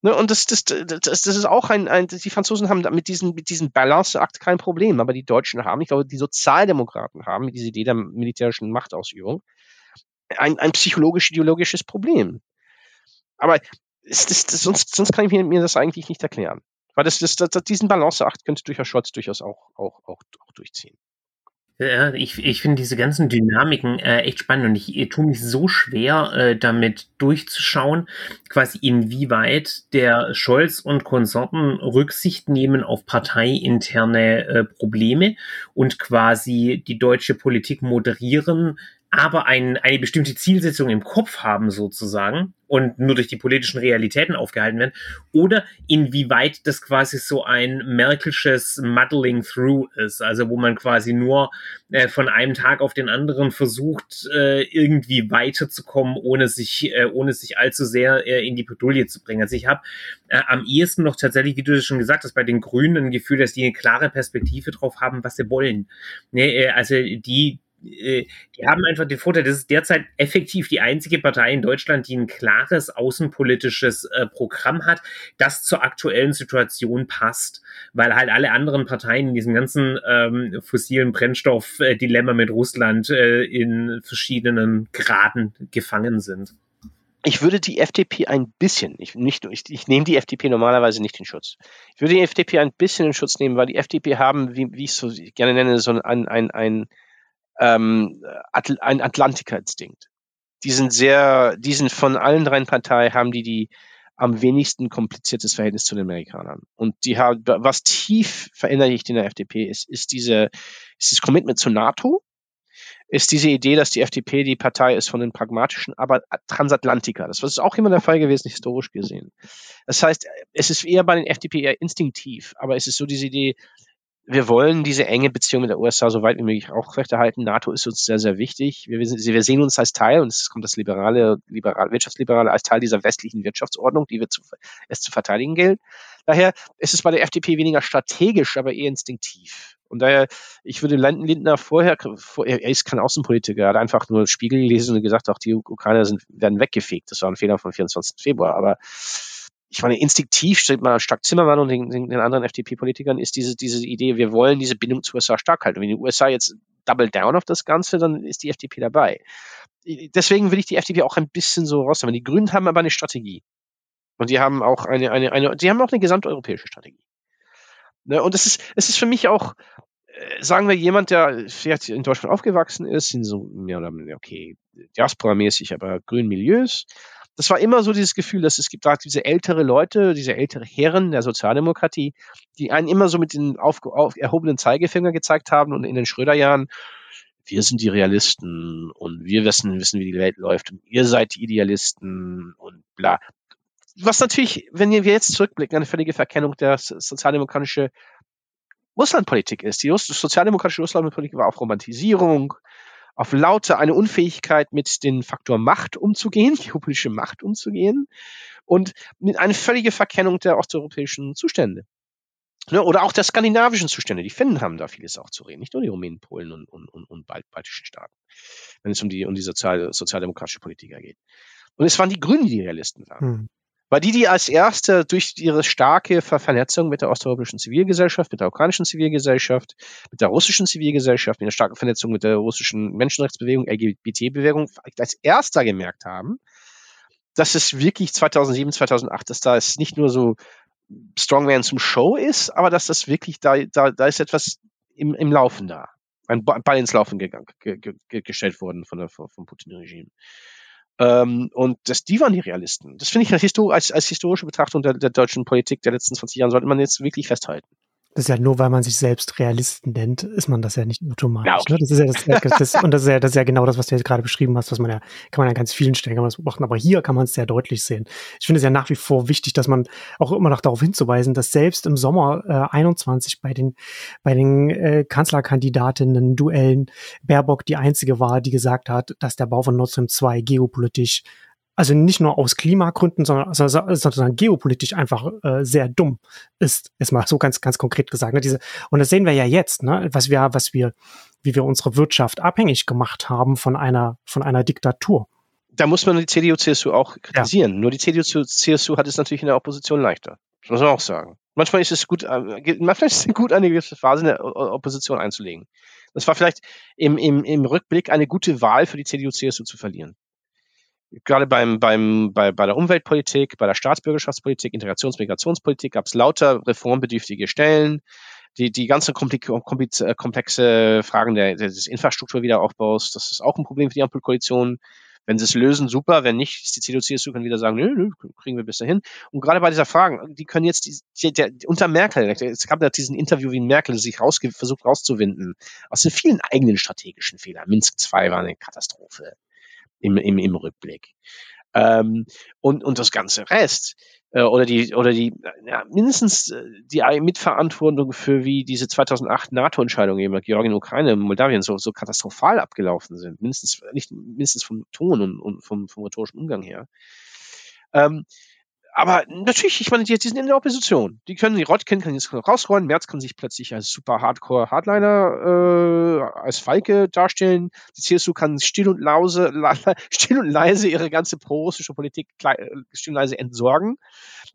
Ne, und das, das, das, das ist auch ein, ein, die Franzosen haben mit diesem, mit diesem Balanceakt kein Problem, aber die Deutschen haben, ich glaube, die Sozialdemokraten haben mit dieser Idee der militärischen Machtausübung ein, ein psychologisch-ideologisches Problem. Aber ist das, sonst, sonst kann ich mir, mir das eigentlich nicht erklären. Weil das, das, das, diesen Balanceakt könnte durchaus Scholz durchaus auch, auch, auch, auch durchziehen. Ja, ich, ich finde diese ganzen Dynamiken äh, echt spannend und ich, ich tue mich so schwer, äh, damit durchzuschauen, quasi inwieweit der Scholz und Konsorten Rücksicht nehmen auf parteiinterne äh, Probleme und quasi die deutsche Politik moderieren, aber ein, eine bestimmte Zielsetzung im Kopf haben sozusagen und nur durch die politischen Realitäten aufgehalten werden, oder inwieweit das quasi so ein Merkelsches Muddling Through ist, also wo man quasi nur äh, von einem Tag auf den anderen versucht, äh, irgendwie weiterzukommen, ohne sich, äh, ohne sich allzu sehr äh, in die Pedulie zu bringen. Also ich habe äh, am ehesten noch tatsächlich, wie du das schon gesagt hast, bei den Grünen ein Gefühl, dass die eine klare Perspektive drauf haben, was sie wollen. Nee, äh, also die, äh, die haben einfach den Vorteil, das ist derzeit effektiv die einzige Partei in Deutschland, die ein klares außenpolitisches äh, Programm hat, das zur aktuellen Situation passt, weil halt alle anderen Parteien in diesem ganzen ähm, fossilen Brennstoff-Dilemma mit Russland äh, in verschiedenen Graden gefangen sind. Ich würde die FDP ein bisschen, ich, nicht, ich, ich nehme die FDP normalerweise nicht in Schutz. Ich würde die FDP ein bisschen in Schutz nehmen, weil die FDP haben, wie, wie ich es so gerne nenne, so ein, ein, ein ähm, Atl ein Atlantiker-Instinkt. Die sind sehr, die sind von allen drei Parteien haben die die am wenigsten kompliziertes Verhältnis zu den Amerikanern. Und die haben, was tief verinnerlicht in der FDP ist, ist diese, ist das Commitment zur NATO, ist diese Idee, dass die FDP die Partei ist von den pragmatischen, aber Transatlantiker. Das ist auch immer der Fall gewesen, historisch gesehen. Das heißt, es ist eher bei den FDP eher instinktiv, aber es ist so diese Idee, wir wollen diese enge Beziehung mit der USA so weit wie möglich aufrechterhalten. NATO ist uns sehr, sehr wichtig. Wir, wir sehen uns als Teil, und es kommt das liberale, liberale, wirtschaftsliberale als Teil dieser westlichen Wirtschaftsordnung, die wir zu, es zu verteidigen gilt. Daher ist es bei der FDP weniger strategisch, aber eher instinktiv. Und daher, ich würde Lindner vorher, er ist kein Außenpolitiker, er hat einfach nur Spiegel gelesen und gesagt, auch die Ukrainer sind, werden weggefegt. Das war ein Fehler vom 24. Februar. Aber ich meine, instinktiv steht man stark Zimmermann und den, den anderen FDP-Politikern ist diese, diese Idee, wir wollen diese Bindung zu USA stark halten. Wenn die USA jetzt double down auf das Ganze, dann ist die FDP dabei. Deswegen will ich die FDP auch ein bisschen so rausnehmen. Die Grünen haben aber eine Strategie. Und die haben auch eine, eine, eine, die haben auch eine gesamteuropäische Strategie. Ne? Und es ist, es ist für mich auch, äh, sagen wir, jemand, der vielleicht in Deutschland aufgewachsen ist, in so weniger, okay, Diaspora-mäßig, aber grünen Milieus, das war immer so dieses Gefühl, dass es gibt diese ältere Leute, diese ältere Herren der Sozialdemokratie, die einen immer so mit den auf, auf erhobenen Zeigefinger gezeigt haben und in den Schröder-Jahren, wir sind die Realisten und wir wissen, wissen, wie die Welt läuft und ihr seid die Idealisten und bla. Was natürlich, wenn wir jetzt zurückblicken, eine völlige Verkennung der sozialdemokratische Russlandpolitik ist. Die sozialdemokratische Russlandpolitik war auf Romantisierung, auf lauter eine Unfähigkeit, mit den Faktor Macht umzugehen, <laughs> geopolitische Macht umzugehen und mit eine völlige Verkennung der osteuropäischen Zustände. Ne, oder auch der skandinavischen Zustände. Die Finnen haben da vieles auch zu reden, nicht nur die Rumänen, Polen und, und, und, und baltischen Staaten, wenn es um die, um die sozial, sozialdemokratische Politiker geht. Und es waren die Grünen, die Realisten waren. Hm war die, die als erste durch ihre starke Vernetzung mit der osteuropäischen Zivilgesellschaft, mit der ukrainischen Zivilgesellschaft, mit der russischen Zivilgesellschaft, mit der starken Vernetzung mit der russischen Menschenrechtsbewegung, LGBT-Bewegung, als erster gemerkt haben, dass es wirklich 2007, 2008, dass da es nicht nur so Strongman zum Show ist, aber dass das wirklich, da, da, da ist etwas im, im Laufen da. Ein Ball ins Laufen gegangen, ge, ge, gestellt worden von der, vom Putin-Regime. Ähm, und das, die waren die Realisten. Das finde ich als, als, historische Betrachtung der, der deutschen Politik der letzten 20 Jahre sollte man jetzt wirklich festhalten. Das ist ja nur, weil man sich selbst Realisten nennt, ist man das ja nicht automatisch. Ja, okay. ne? Das ist ja das, das, <laughs> und das ist ja, das ist ja genau das, was du jetzt gerade beschrieben hast, was man ja, kann man ja an ganz vielen Stellen kann man das beobachten, aber hier kann man es sehr deutlich sehen. Ich finde es ja nach wie vor wichtig, dass man auch immer noch darauf hinzuweisen, dass selbst im Sommer äh, 21 bei den, bei den äh, Kanzlerkandidatinnen Duellen Baerbock die einzige war, die gesagt hat, dass der Bau von Nord Stream 2 geopolitisch also nicht nur aus Klimagründen, sondern sozusagen geopolitisch einfach äh, sehr dumm ist, ist mal so ganz, ganz konkret gesagt. Ne? Diese, und das sehen wir ja jetzt, ne? was wir, was wir, wie wir unsere Wirtschaft abhängig gemacht haben von einer, von einer Diktatur. Da muss man die CDU, CSU auch kritisieren. Ja. Nur die CDU, CSU hat es natürlich in der Opposition leichter. Das muss man auch sagen. Manchmal ist es gut, äh, manchmal ist es gut, eine gewisse Phase in der Opposition einzulegen. Das war vielleicht im, im, im Rückblick eine gute Wahl für die CDU, CSU zu verlieren gerade beim, beim, bei, bei der Umweltpolitik, bei der Staatsbürgerschaftspolitik, Integrations-, Migrationspolitik gab es lauter reformbedürftige Stellen. Die, die ganzen komplexe Fragen der, des Infrastrukturwiederaufbaus, das ist auch ein Problem für die Ampelkoalition. Wenn sie es lösen, super. Wenn nicht, ist die CDU, CSU kann wieder sagen, nö, nö, kriegen wir bis dahin. Und gerade bei dieser Frage, die können jetzt, die, die, der, unter Merkel, es gab ja diesen Interview wie Merkel, sich rausge versucht rauszuwinden aus den vielen eigenen strategischen Fehlern. Minsk II war eine Katastrophe im, im, im Rückblick. Ähm, und, und das ganze Rest äh, oder die oder die ja, mindestens äh, die Mitverantwortung für wie diese 2008 NATO-Entscheidungen eben Georgien, Ukraine, Moldawien so, so katastrophal abgelaufen sind, mindestens nicht mindestens vom Ton und, und vom, vom rhetorischen Umgang her. Ähm, aber natürlich, ich meine, die, die sind in der Opposition. Die können, die Rotkin kann jetzt rausrollen, Merz kann sich plötzlich als super Hardcore Hardliner, äh, als Falke darstellen. Die CSU kann still und lause, <laughs> still und leise ihre ganze pro-russische Politik äh, still und leise entsorgen.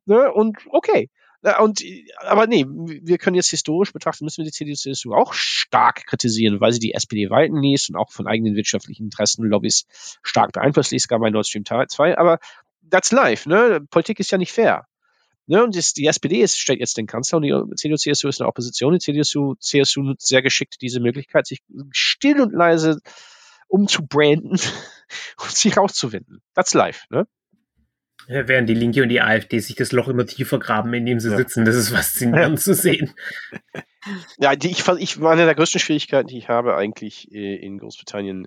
Ne? Und okay. Und, aber nee, wir können jetzt historisch betrachten, müssen wir die CDU, CSU auch stark kritisieren, weil sie die SPD walten ließ und auch von eigenen wirtschaftlichen Interessen Lobbys stark beeinflusst ließ, gar bei Nord Stream 2. Aber that's life, ne? Politik ist ja nicht fair. Ne? Und das, die SPD ist, stellt jetzt den Kanzler und die CDU, CSU ist eine Opposition. Die CDU, CSU nutzt sehr geschickt diese Möglichkeit, sich still und leise umzubranden <laughs> und sich rauszuwinden. That's life, ne? Ja, während die Linke und die AfD sich das Loch immer tiefer graben, in dem sie ja. sitzen. Das ist faszinierend zu sehen. Ja, die, ich, ich, eine der größten Schwierigkeiten, die ich habe eigentlich äh, in Großbritannien,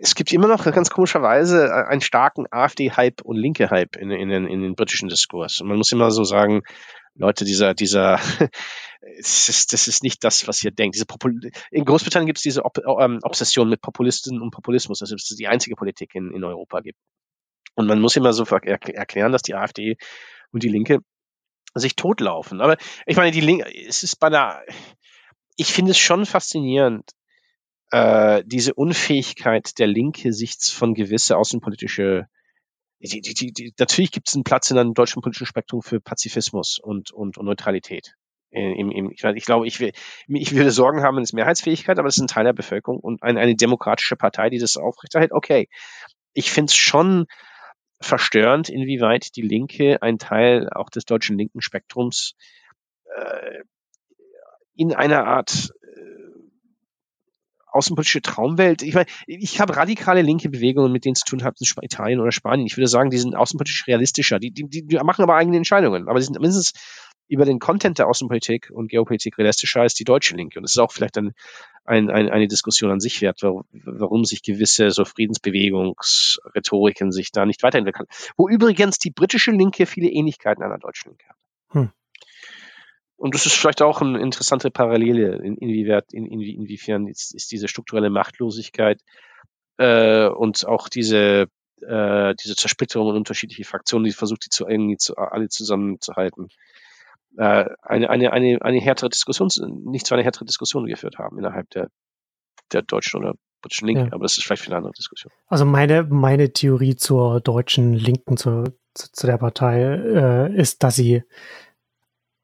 es gibt immer noch ganz komischerweise äh, einen starken AfD-Hype und linke Hype in, in, in, in den britischen Diskurs. Und man muss immer so sagen, Leute, dieser, dieser, <laughs> das ist, das ist nicht das, was ihr denkt. Diese Popul in Großbritannien gibt es diese Ob ähm, Obsession mit Populisten und Populismus, dass es die einzige Politik in, in Europa gibt. Und man muss immer so erklären, dass die AfD und die Linke sich totlaufen. Aber ich meine, die Linke, es ist bei der, ich finde es schon faszinierend, äh, diese Unfähigkeit der Linke, sich von gewisse außenpolitische die, die, die, die, natürlich gibt es einen Platz in einem deutschen politischen Spektrum für Pazifismus und, und, und Neutralität. Im, im, ich, ich glaube, ich, will, ich würde Sorgen haben, es Mehrheitsfähigkeit, aber es ist ein Teil der Bevölkerung und eine, eine demokratische Partei, die das aufrechterhält. Okay, ich finde es schon verstörend, inwieweit die Linke ein Teil auch des deutschen linken Spektrums äh, in einer Art außenpolitische Traumwelt. Ich meine, ich habe radikale linke Bewegungen, mit denen zu tun habe, in Italien oder Spanien. Ich würde sagen, die sind außenpolitisch realistischer. Die, die, die machen aber eigene Entscheidungen. Aber die sind mindestens über den Content der Außenpolitik und Geopolitik realistischer als die deutsche Linke. Und das ist auch vielleicht ein, ein, ein, eine Diskussion an sich wert, warum, warum sich gewisse so Friedensbewegungsrhetoriken sich da nicht weiterentwickeln. Wo übrigens die britische Linke viele Ähnlichkeiten einer deutschen Linke hat. Und das ist vielleicht auch eine interessante Parallele, in, inwieweit, in, in, inwiefern ist, ist diese strukturelle Machtlosigkeit äh, und auch diese, äh, diese Zersplitterung in unterschiedliche Fraktionen, die versucht, die zu irgendwie zu, alle zusammenzuhalten, äh, eine, eine, eine, eine härtere Diskussion, nicht zu einer härteren Diskussion geführt haben innerhalb der, der deutschen oder britischen Linken, ja. aber das ist vielleicht für eine andere Diskussion. Also meine, meine Theorie zur deutschen Linken, zur, zu, zu der Partei, äh, ist, dass sie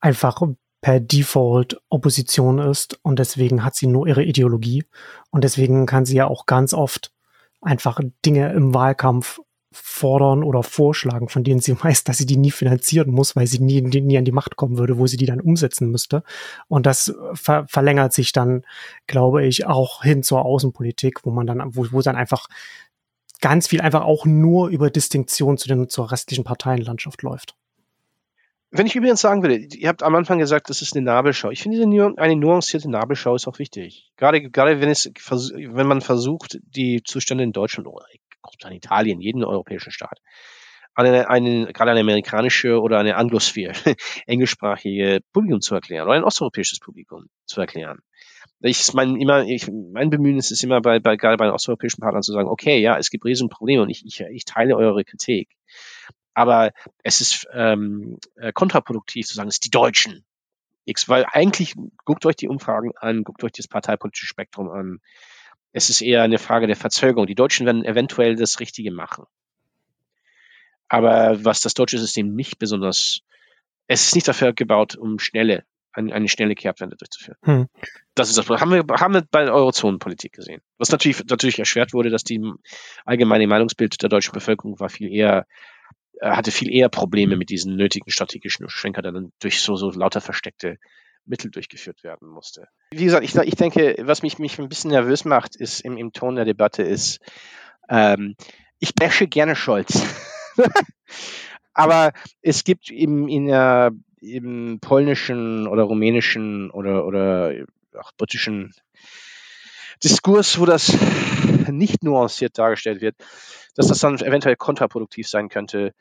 einfach per Default Opposition ist und deswegen hat sie nur ihre Ideologie und deswegen kann sie ja auch ganz oft einfach Dinge im Wahlkampf fordern oder vorschlagen, von denen sie <laughs> weiß, dass sie die nie finanzieren muss, weil sie nie, nie an die Macht kommen würde, wo sie die dann umsetzen müsste. Und das ver verlängert sich dann, glaube ich, auch hin zur Außenpolitik, wo man dann, wo, wo dann einfach ganz viel einfach auch nur über Distinktion zu den, zur restlichen Parteienlandschaft läuft. Wenn ich übrigens sagen würde, ihr habt am Anfang gesagt, das ist eine Nabelschau. Ich finde, eine nuancierte Nabelschau ist auch wichtig. Gerade, gerade wenn es, wenn man versucht, die Zustände in Deutschland oder in Italien, jeden europäischen Staat, eine, eine, gerade eine amerikanische oder eine Anglosphäre, <laughs> englischsprachige Publikum zu erklären oder ein osteuropäisches Publikum zu erklären. Ich mein, immer, ich, mein Bemühen ist es immer bei, bei, gerade bei den osteuropäischen Partnern zu sagen, okay, ja, es gibt Riesenprobleme und ich, ich, ich teile eure Kritik. Aber es ist ähm, äh, kontraproduktiv zu sagen, es ist die Deutschen. X, weil eigentlich guckt euch die Umfragen an, guckt euch das parteipolitische Spektrum an. Es ist eher eine Frage der Verzögerung. Die Deutschen werden eventuell das Richtige machen. Aber was das deutsche System nicht besonders, es ist nicht dafür gebaut, um schnelle, eine, eine schnelle Kehrtwende durchzuführen. Hm. Das ist das Problem. Haben wir, haben wir bei der Eurozonenpolitik gesehen. Was natürlich, natürlich erschwert wurde, dass die allgemeine Meinungsbild der deutschen Bevölkerung war viel eher hatte viel eher Probleme mit diesen nötigen strategischen Schwenker, der dann durch so, so lauter versteckte Mittel durchgeführt werden musste. Wie gesagt, ich, ich denke, was mich, mich ein bisschen nervös macht, ist im, im Ton der Debatte, ist, ähm, ich bashe gerne Scholz. <laughs> Aber es gibt eben in der im polnischen oder rumänischen oder, oder auch britischen Diskurs, wo das nicht nuanciert dargestellt wird, dass das dann eventuell kontraproduktiv sein könnte,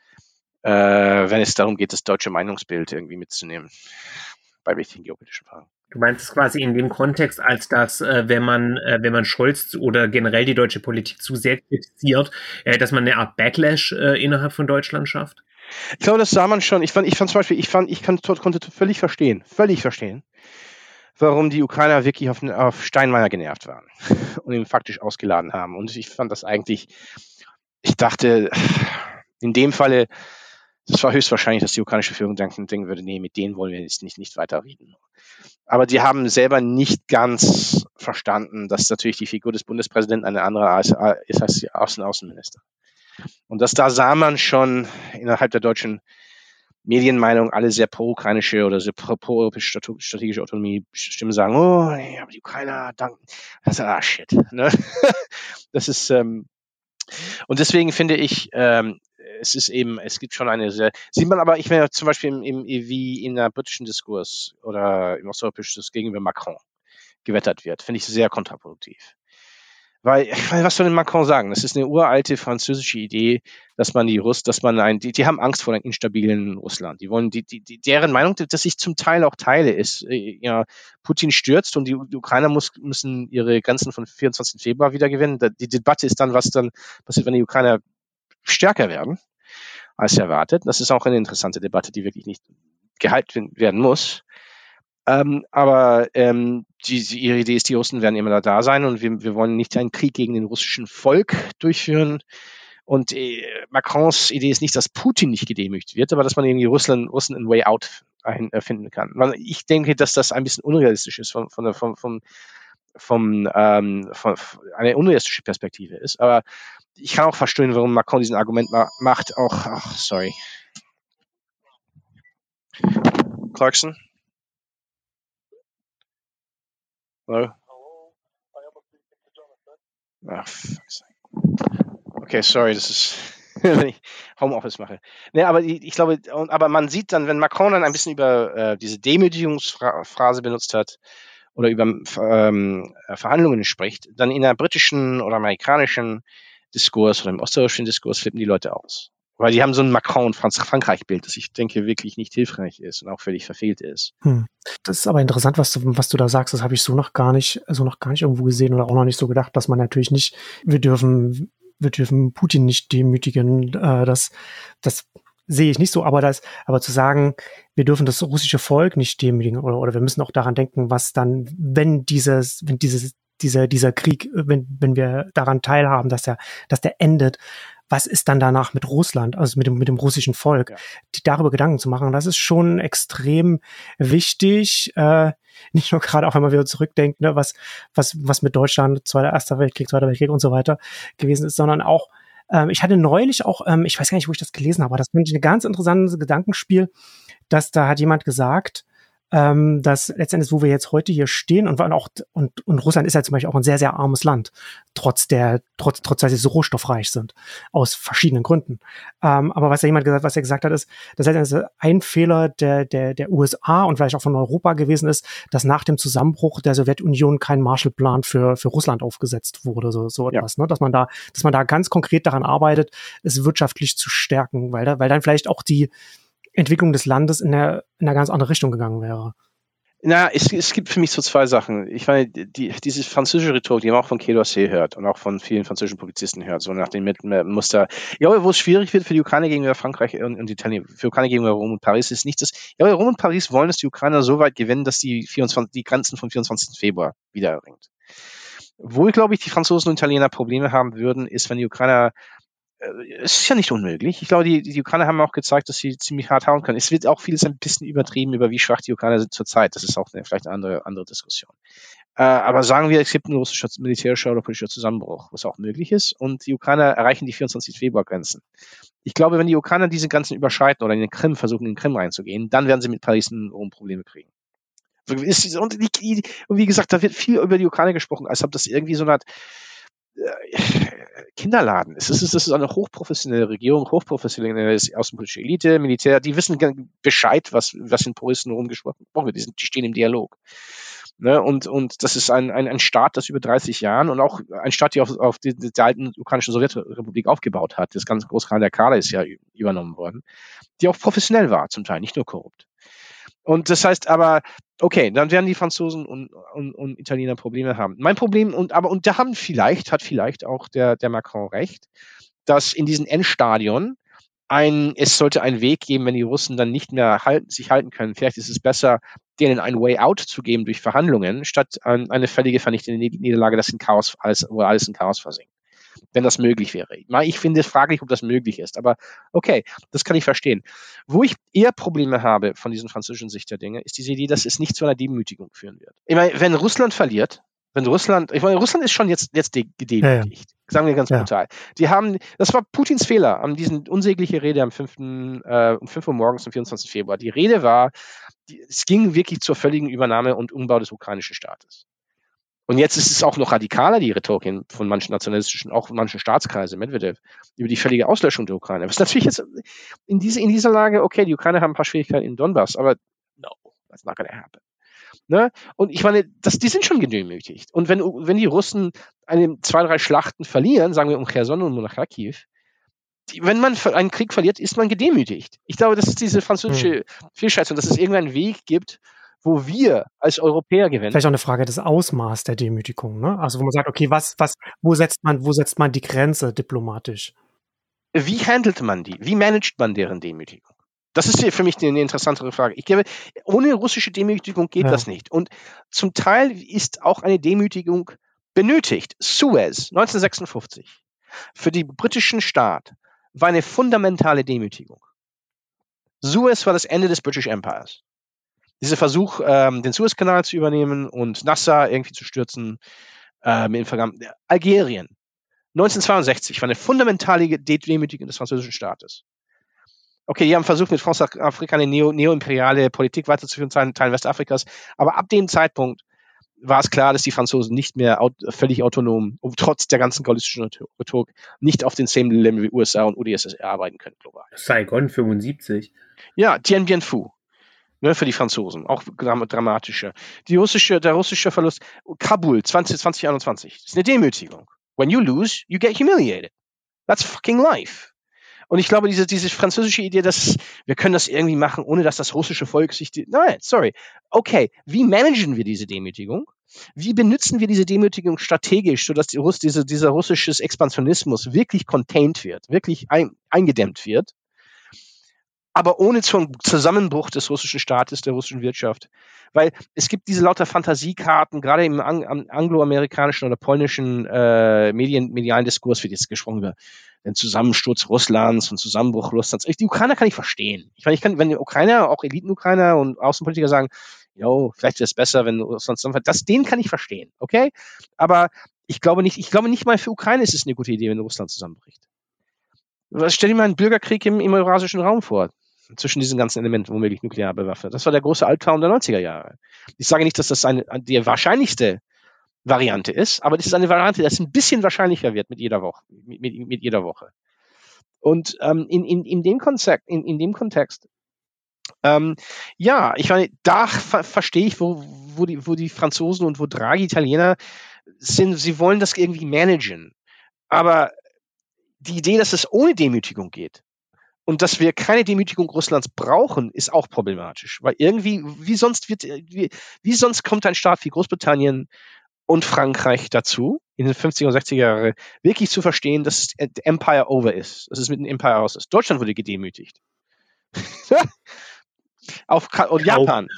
äh, wenn es darum geht, das deutsche Meinungsbild irgendwie mitzunehmen bei wichtigen geopolitischen Fragen. Du meinst es quasi in dem Kontext, als dass, äh, wenn man, äh, wenn man Scholz oder generell die deutsche Politik zu sehr kritisiert, äh, dass man eine Art Backlash äh, innerhalb von Deutschland schafft? Ich glaube, das sah man schon. Ich fand, ich fand zum Beispiel, ich fand, ich kann, konnte völlig verstehen, völlig verstehen, warum die Ukrainer wirklich auf, auf Steinmeier genervt waren <laughs> und ihn faktisch ausgeladen haben. Und ich fand das eigentlich, ich dachte, in dem Falle, das war höchstwahrscheinlich, dass die ukrainische Führung denken würde, nee, mit denen wollen wir jetzt nicht, nicht weiter reden. Aber die haben selber nicht ganz verstanden, dass natürlich die Figur des Bundespräsidenten eine andere ist als die Außen Außenminister. Und das da sah man schon innerhalb der deutschen Medienmeinung alle sehr pro-ukrainische oder sehr pro-europäische strategische Autonomie Stimmen sagen, oh, nee, aber die Ukrainer danken. Das ist, ah, shit. Ne? <laughs> Das ist, ähm, und deswegen finde ich, ähm, es ist eben, es gibt schon eine sehr, sieht man aber, ich meine zum Beispiel im, im, wie in der britischen Diskurs oder im osteuropäischen Diskurs gegenüber Macron gewettert wird, finde ich sehr kontraproduktiv. Weil, was soll denn Macron sagen? Das ist eine uralte französische Idee, dass man die Russ, dass man ein, die, die haben Angst vor einem instabilen Russland. Die wollen, die, die, deren Meinung, dass ich zum Teil auch teile, ist, äh, ja, Putin stürzt und die, die Ukrainer muss, müssen ihre Grenzen von 24. Februar wieder gewinnen. Die Debatte ist dann, was dann passiert, wenn die Ukrainer stärker werden als erwartet. Das ist auch eine interessante Debatte, die wirklich nicht gehalten werden muss. Ähm, aber ähm, die, ihre Idee ist, die Russen werden immer da sein und wir, wir wollen nicht einen Krieg gegen den russischen Volk durchführen. Und äh, Macrons Idee ist nicht, dass Putin nicht gedemütigt wird, aber dass man irgendwie Russland, Russen ein Way Out erfinden kann. Weil ich denke, dass das ein bisschen unrealistisch ist von, von, von, von, vom, ähm, von, von eine unrealistische Perspektive ist. Aber ich kann auch verstehen, warum Macron diesen Argument ma macht. Auch, ach, sorry. Clarkson? Hello? Ach, okay, sorry, das ist, wenn <laughs> ich Homeoffice mache. Nee, aber ich, ich, glaube, aber man sieht dann, wenn Macron dann ein bisschen über äh, diese Demütigungsphrase benutzt hat oder über ähm, Verhandlungen spricht, dann in der britischen oder amerikanischen Diskurs oder im ostdeutschen Diskurs flippen die Leute aus. Weil die haben so ein Macron- und Frankreich-Bild, das ich denke wirklich nicht hilfreich ist und auch völlig verfehlt ist. Hm. Das ist aber interessant, was du, was du da sagst. Das habe ich so noch gar nicht, so noch gar nicht irgendwo gesehen oder auch noch nicht so gedacht, dass man natürlich nicht, wir dürfen, wir dürfen Putin nicht demütigen. Äh, das, das sehe ich nicht so, aber das, aber zu sagen, wir dürfen das russische Volk nicht demütigen oder, oder wir müssen auch daran denken, was dann, wenn dieses, wenn dieses dieser, dieser Krieg, wenn, wenn wir daran teilhaben, dass der, dass der endet, was ist dann danach mit Russland, also mit dem, mit dem russischen Volk, ja. die darüber Gedanken zu machen. Das ist schon extrem wichtig, äh, nicht nur gerade auch, wenn man wieder zurückdenkt, ne, was, was, was mit Deutschland, Zweiter, Erster Weltkrieg, Zweiter Weltkrieg und so weiter gewesen ist, sondern auch, ähm, ich hatte neulich auch, ähm, ich weiß gar nicht, wo ich das gelesen habe, aber das finde ich ein ganz interessantes Gedankenspiel, dass da hat jemand gesagt, ähm, dass letztendlich, wo wir jetzt heute hier stehen und auch und, und Russland ist ja zum Beispiel auch ein sehr sehr armes Land, trotz der trotz trotz dass sie so rohstoffreich sind aus verschiedenen Gründen. Ähm, aber was ja jemand gesagt, was er gesagt hat, ist, dass letztendlich ein Fehler der der der USA und vielleicht auch von Europa gewesen ist, dass nach dem Zusammenbruch der Sowjetunion kein Marshallplan für für Russland aufgesetzt wurde, so so etwas, ja. ne? dass man da dass man da ganz konkret daran arbeitet, es wirtschaftlich zu stärken, weil da weil dann vielleicht auch die Entwicklung des Landes in, der, in eine ganz andere Richtung gegangen wäre. Na, es, es gibt für mich so zwei Sachen. Ich meine, die, diese französische Rhetorik, die man auch von Kedossé hört und auch von vielen französischen Publizisten hört, so nach dem Muster. Ja, wo es schwierig wird für die Ukraine gegenüber Frankreich und, und Italien, für die Ukraine gegenüber Rom und Paris ist nicht das. Ja, Rom und Paris wollen, dass die Ukrainer so weit gewinnen, dass die 24, die Grenzen vom 24. Februar wieder erringt. Wo, glaube ich, die Franzosen und Italiener Probleme haben würden, ist, wenn die Ukrainer es ist ja nicht unmöglich. Ich glaube, die, die Ukrainer haben auch gezeigt, dass sie ziemlich hart hauen können. Es wird auch vieles ein bisschen übertrieben, über wie schwach die Ukrainer sind zurzeit. Das ist auch eine, vielleicht eine andere, andere Diskussion. Äh, aber sagen wir, es gibt ein russischer militärischer oder politischer Zusammenbruch, was auch möglich ist, und die Ukrainer erreichen die 24. Februar-Grenzen. Ich glaube, wenn die Ukrainer diese Grenzen überschreiten oder in den Krim versuchen, in den Krim reinzugehen, dann werden sie mit Paris ein Probleme kriegen. Und wie gesagt, da wird viel über die Ukraine gesprochen, als ob das irgendwie so eine Art Kinderladen. Es ist, es ist eine hochprofessionelle Regierung, hochprofessionelle außenpolitische Elite, Militär, die wissen Bescheid, was, was in Puristen rumgesprochen wird. Die, sind, die stehen im Dialog. Ne? Und, und das ist ein, ein, ein Staat, das über 30 Jahren und auch ein Staat, der auf, auf die, die alten ukrainischen Sowjetrepublik aufgebaut hat. Das ganze Großkhan der Kala ist ja übernommen worden, die auch professionell war zum Teil, nicht nur korrupt. Und das heißt aber, okay, dann werden die Franzosen und, und, und Italiener Probleme haben. Mein Problem, und aber, und da haben vielleicht, hat vielleicht auch der, der Macron recht, dass in diesen Endstadion ein, es sollte einen Weg geben, wenn die Russen dann nicht mehr halten, sich halten können. Vielleicht ist es besser, denen ein Way Out zu geben durch Verhandlungen, statt eine völlige vernichtende Niederlage, das in Chaos, alles, wo alles in Chaos versinkt wenn das möglich wäre. Ich finde es fraglich, ob das möglich ist, aber okay, das kann ich verstehen. Wo ich eher Probleme habe von diesen französischen Sicht der Dinge, ist diese Idee, dass es nicht zu einer Demütigung führen wird. Ich meine, wenn Russland verliert, wenn Russland, ich meine, Russland ist schon jetzt, jetzt gedemütigt. Ja, ja. Sagen wir ganz ja. brutal. Die haben, das war Putins Fehler, an diesen unsägliche Rede am 5. Äh, um 5 Uhr morgens am 24. Februar. Die Rede war, die, es ging wirklich zur völligen Übernahme und Umbau des ukrainischen Staates. Und jetzt ist es auch noch radikaler, die Rhetorik von manchen nationalistischen, auch von manchen Staatskreisen, Medvedev, über die völlige Auslöschung der Ukraine. Was natürlich jetzt in, diese, in dieser Lage, okay, die Ukraine haben ein paar Schwierigkeiten in Donbass, aber no, that's not gonna happen. Ne? Und ich meine, das, die sind schon gedemütigt. Und wenn, wenn die Russen eine, zwei, drei Schlachten verlieren, sagen wir um Cherson und um Kharkiv, die, wenn man einen Krieg verliert, ist man gedemütigt. Ich glaube, das ist diese französische hm. Fehlschätzung, dass es irgendeinen Weg gibt, wo wir als Europäer gewinnen. Vielleicht auch eine Frage des Ausmaß der Demütigung, ne? Also wo man sagt, okay, was, was, wo setzt man, wo setzt man die Grenze diplomatisch? Wie handelt man die? Wie managt man deren Demütigung? Das ist für mich eine interessantere Frage. Ich glaube, ohne russische Demütigung geht ja. das nicht. Und zum Teil ist auch eine Demütigung benötigt. Suez 1956 für den britischen Staat war eine fundamentale Demütigung. Suez war das Ende des British Empires dieser Versuch, ähm, den Suezkanal zu übernehmen und Nasser irgendwie zu stürzen, ähm, in Vergangen Algerien. 1962 war eine fundamentale Demütigung des französischen Staates. Okay, die haben versucht, mit Frankreich eine neo, neoimperiale Politik weiterzuführen, Teilen, Teilen Westafrikas. Aber ab dem Zeitpunkt war es klar, dass die Franzosen nicht mehr aut völlig autonom, trotz der ganzen gallistischen Rhetorik, nicht auf den same Level wie USA und UdSSR arbeiten können global. Saigon 75. Ja, Dien Bien Phu ne, für die Franzosen, auch dramatischer. Die russische, der russische Verlust, Kabul 20, 2021, das ist eine Demütigung. When you lose, you get humiliated. That's fucking life. Und ich glaube, diese, diese französische Idee, dass wir können das irgendwie machen, ohne dass das russische Volk sich, nein, sorry. Okay, wie managen wir diese Demütigung? Wie benutzen wir diese Demütigung strategisch, sodass die Russ, diese, dieser russische Expansionismus wirklich contained wird, wirklich ein, eingedämmt wird? Aber ohne Zusammenbruch des russischen Staates, der russischen Wirtschaft. Weil es gibt diese lauter Fantasiekarten, gerade im Ang angloamerikanischen oder polnischen äh, Medien, medialen Diskurs wird jetzt gesprochen über den Zusammensturz Russlands und Zusammenbruch Russlands. Die Ukrainer kann ich verstehen. Ich meine, ich kann, wenn die Ukrainer, auch Eliten-Ukrainer und Außenpolitiker sagen, jo, vielleicht wäre es besser, wenn Russland zusammenfällt, das, den kann ich verstehen, okay? Aber ich glaube nicht, ich glaube nicht mal für Ukraine ist es eine gute Idee, wenn Russland zusammenbricht. Stell dir mal einen Bürgerkrieg im, im eurasischen Raum vor zwischen diesen ganzen Elementen womöglich nuklear bewaffnet. Das war der große Albtraum der 90er Jahre. Ich sage nicht, dass das eine, die wahrscheinlichste Variante ist, aber das ist eine Variante, die ein bisschen wahrscheinlicher wird mit jeder Woche. Mit, mit, mit jeder Woche. Und ähm, in, in, in, dem Konzept, in, in dem Kontext, ähm, ja, ich meine, da ver verstehe ich, wo, wo, die, wo die Franzosen und wo Draghi Italiener sind, sie wollen das irgendwie managen. Aber die Idee, dass es ohne Demütigung geht, und dass wir keine Demütigung Russlands brauchen, ist auch problematisch. Weil irgendwie, wie sonst wird, wie, wie sonst kommt ein Staat wie Großbritannien und Frankreich dazu, in den 50er und 60er Jahren wirklich zu verstehen, dass Empire over ist, dass es mit dem Empire aus ist. Deutschland wurde gedemütigt. <laughs> Auf, und Japan.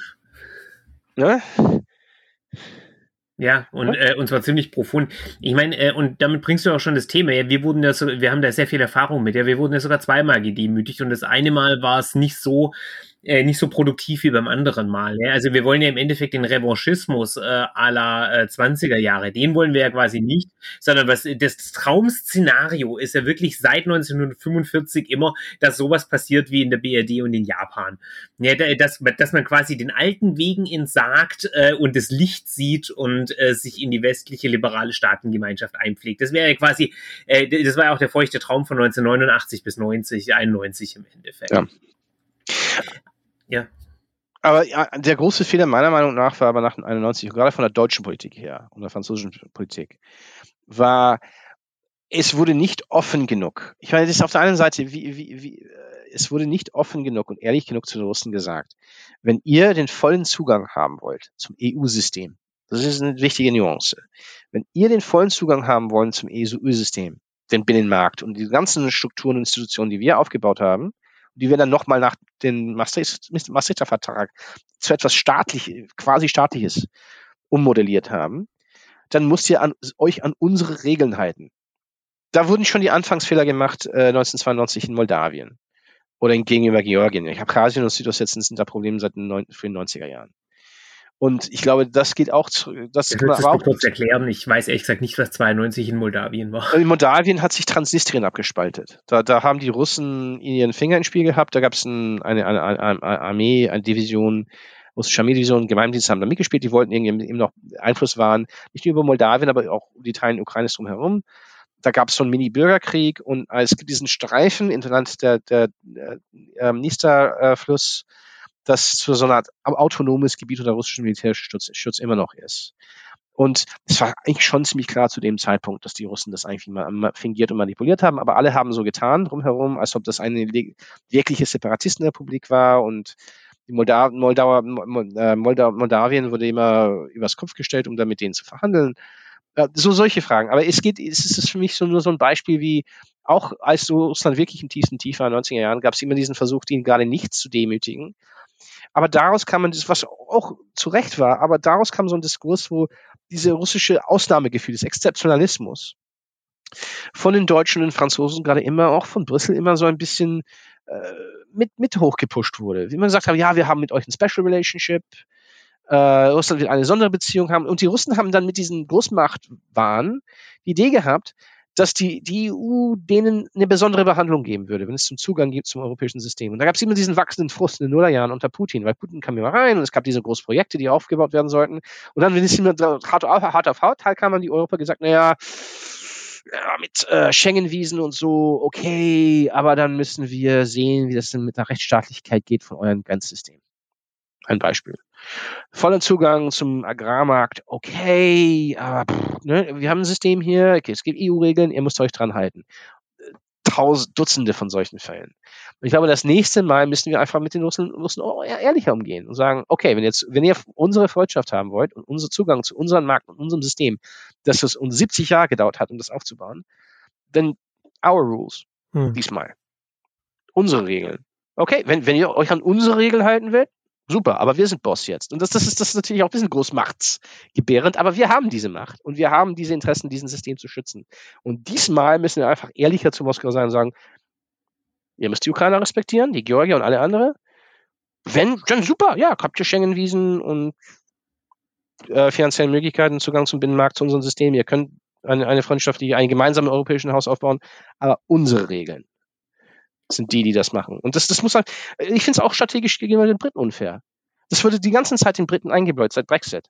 Ne? Ja, und, äh, und zwar ziemlich profund. Ich meine, äh, und damit bringst du auch schon das Thema. Ja, wir wurden ja so, wir haben da sehr viel Erfahrung mit. Ja, wir wurden ja sogar zweimal gedemütigt und das eine Mal war es nicht so, äh, nicht so produktiv wie beim anderen Mal. Ja? Also wir wollen ja im Endeffekt den Revanchismus äh, la äh, 20er Jahre, den wollen wir ja quasi nicht, sondern was das Traum-Szenario ist ja wirklich seit 1945 immer, dass sowas passiert wie in der BRD und in Japan. Ja, dass, dass man quasi den alten Wegen entsagt äh, und das Licht sieht und äh, sich in die westliche liberale Staatengemeinschaft einpflegt. Das wäre ja quasi, äh, das war ja auch der feuchte Traum von 1989 bis 90, 91 im Endeffekt. Ja. Ja. Aber ja, der große Fehler meiner Meinung nach war aber nach 91, gerade von der deutschen Politik her und der französischen Politik, war, es wurde nicht offen genug. Ich meine, das ist auf der einen Seite, wie, wie, wie, äh, es wurde nicht offen genug und ehrlich genug zu den Russen gesagt. Wenn ihr den vollen Zugang haben wollt zum EU-System, das ist eine wichtige Nuance. Wenn ihr den vollen Zugang haben wollt zum EU-System, den Binnenmarkt und die ganzen Strukturen und Institutionen, die wir aufgebaut haben, die wir dann nochmal nach dem Maastrichter Vertrag zu etwas staatlich, quasi staatliches ummodelliert haben, dann müsst ihr an, euch an unsere Regeln halten. Da wurden schon die Anfangsfehler gemacht äh, 1992 in Moldawien oder gegenüber Georgien. Abkhazien und Südossetien sind da Probleme seit den 90er Jahren. Und ich glaube, das geht auch zu. Das, das kann man auch kurz erklären. Ich weiß ehrlich gesagt nicht, was 92 in Moldawien war. In Moldawien hat sich Transnistrien abgespaltet. Da, da haben die Russen ihren Finger ins Spiel gehabt. Da gab es ein, eine, eine, eine, Armee, eine Division, russische Armeedivision, Geheimdienste haben da mitgespielt. Die wollten irgendwie eben noch Einfluss wahren, nicht nur über Moldawien, aber auch die Teilen Ukraines drumherum. Da gab es so einen Mini-Bürgerkrieg und es gibt diesen Streifen Land der, der, der äh, Nister-Fluss. Äh, das zu so einer Art autonomes Gebiet unter russischem Militärschutz Schutz immer noch ist. Und es war eigentlich schon ziemlich klar zu dem Zeitpunkt, dass die Russen das eigentlich mal fingiert und manipuliert haben, aber alle haben so getan drumherum, als ob das eine wirkliche Separatistenrepublik war und die Molda Moldauer, äh, Molda Moldawien wurde immer übers Kopf gestellt, um da mit denen zu verhandeln. So solche Fragen. Aber es geht, es ist für mich so nur so ein Beispiel wie, auch als so Russland wirklich im tiefsten Tief war in den 90er Jahren, gab es immer diesen Versuch, ihn gerade nicht zu demütigen. Aber daraus kam man was auch zu Recht war, aber daraus kam so ein Diskurs, wo diese russische Ausnahmegefühl des Exzeptionalismus von den Deutschen und den Franzosen gerade immer, auch von Brüssel immer so ein bisschen äh, mit, mit hochgepusht wurde. Wie man gesagt hat, ja, wir haben mit euch ein Special Relationship, äh, Russland wird eine Sonderbeziehung haben. Und die Russen haben dann mit diesen Großmachtwahn die Idee gehabt, dass die, die EU denen eine besondere Behandlung geben würde, wenn es zum Zugang gibt zum europäischen System. Und da gab es immer diesen wachsenden Frust in den Nullerjahren unter Putin, weil Putin kam immer rein und es gab diese großen Projekte, die aufgebaut werden sollten. Und dann, wenn es immer hart auf, hart auf hart kam an die Europa gesagt, naja, ja, mit äh, Schengen-Wiesen und so, okay, aber dann müssen wir sehen, wie das denn mit der Rechtsstaatlichkeit geht von eurem Grenzsystem. Ein Beispiel. Vollen Zugang zum Agrarmarkt, okay, aber pff, ne, wir haben ein System hier, okay, es gibt EU-Regeln, ihr müsst euch dran halten. Tausend, Dutzende von solchen Fällen. Und ich glaube, das nächste Mal müssen wir einfach mit den Russen, Russen ehrlicher umgehen und sagen, okay, wenn jetzt, wenn ihr unsere Freundschaft haben wollt und unser Zugang zu unserem Markt und unserem System, dass es uns 70 Jahre gedauert hat, um das aufzubauen, dann our rules hm. diesmal. Unsere Regeln. Okay, wenn, wenn ihr euch an unsere Regeln halten wollt, Super, aber wir sind Boss jetzt. Und das, das, ist, das ist natürlich auch ein bisschen großmachtsgebärend, aber wir haben diese Macht und wir haben diese Interessen, diesen System zu schützen. Und diesmal müssen wir einfach ehrlicher zu Moskau sein und sagen, ihr müsst die Ukrainer respektieren, die Georgier und alle andere. Wenn, dann super, ja, habt ihr Schengen-Wiesen und äh, finanzielle Möglichkeiten, Zugang zum Binnenmarkt, zu unserem System. Ihr könnt eine, eine freundschaftliche, einen gemeinsamen europäischen Haus aufbauen, aber unsere Regeln sind die, die das machen. Und das, das muss halt, ich finde es auch strategisch gegenüber den Briten unfair. Das würde die ganze Zeit den Briten eingebläut seit Brexit.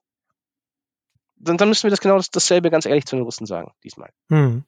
Dann, dann müssen wir das genau dasselbe ganz ehrlich zu den Russen sagen, diesmal. Hm.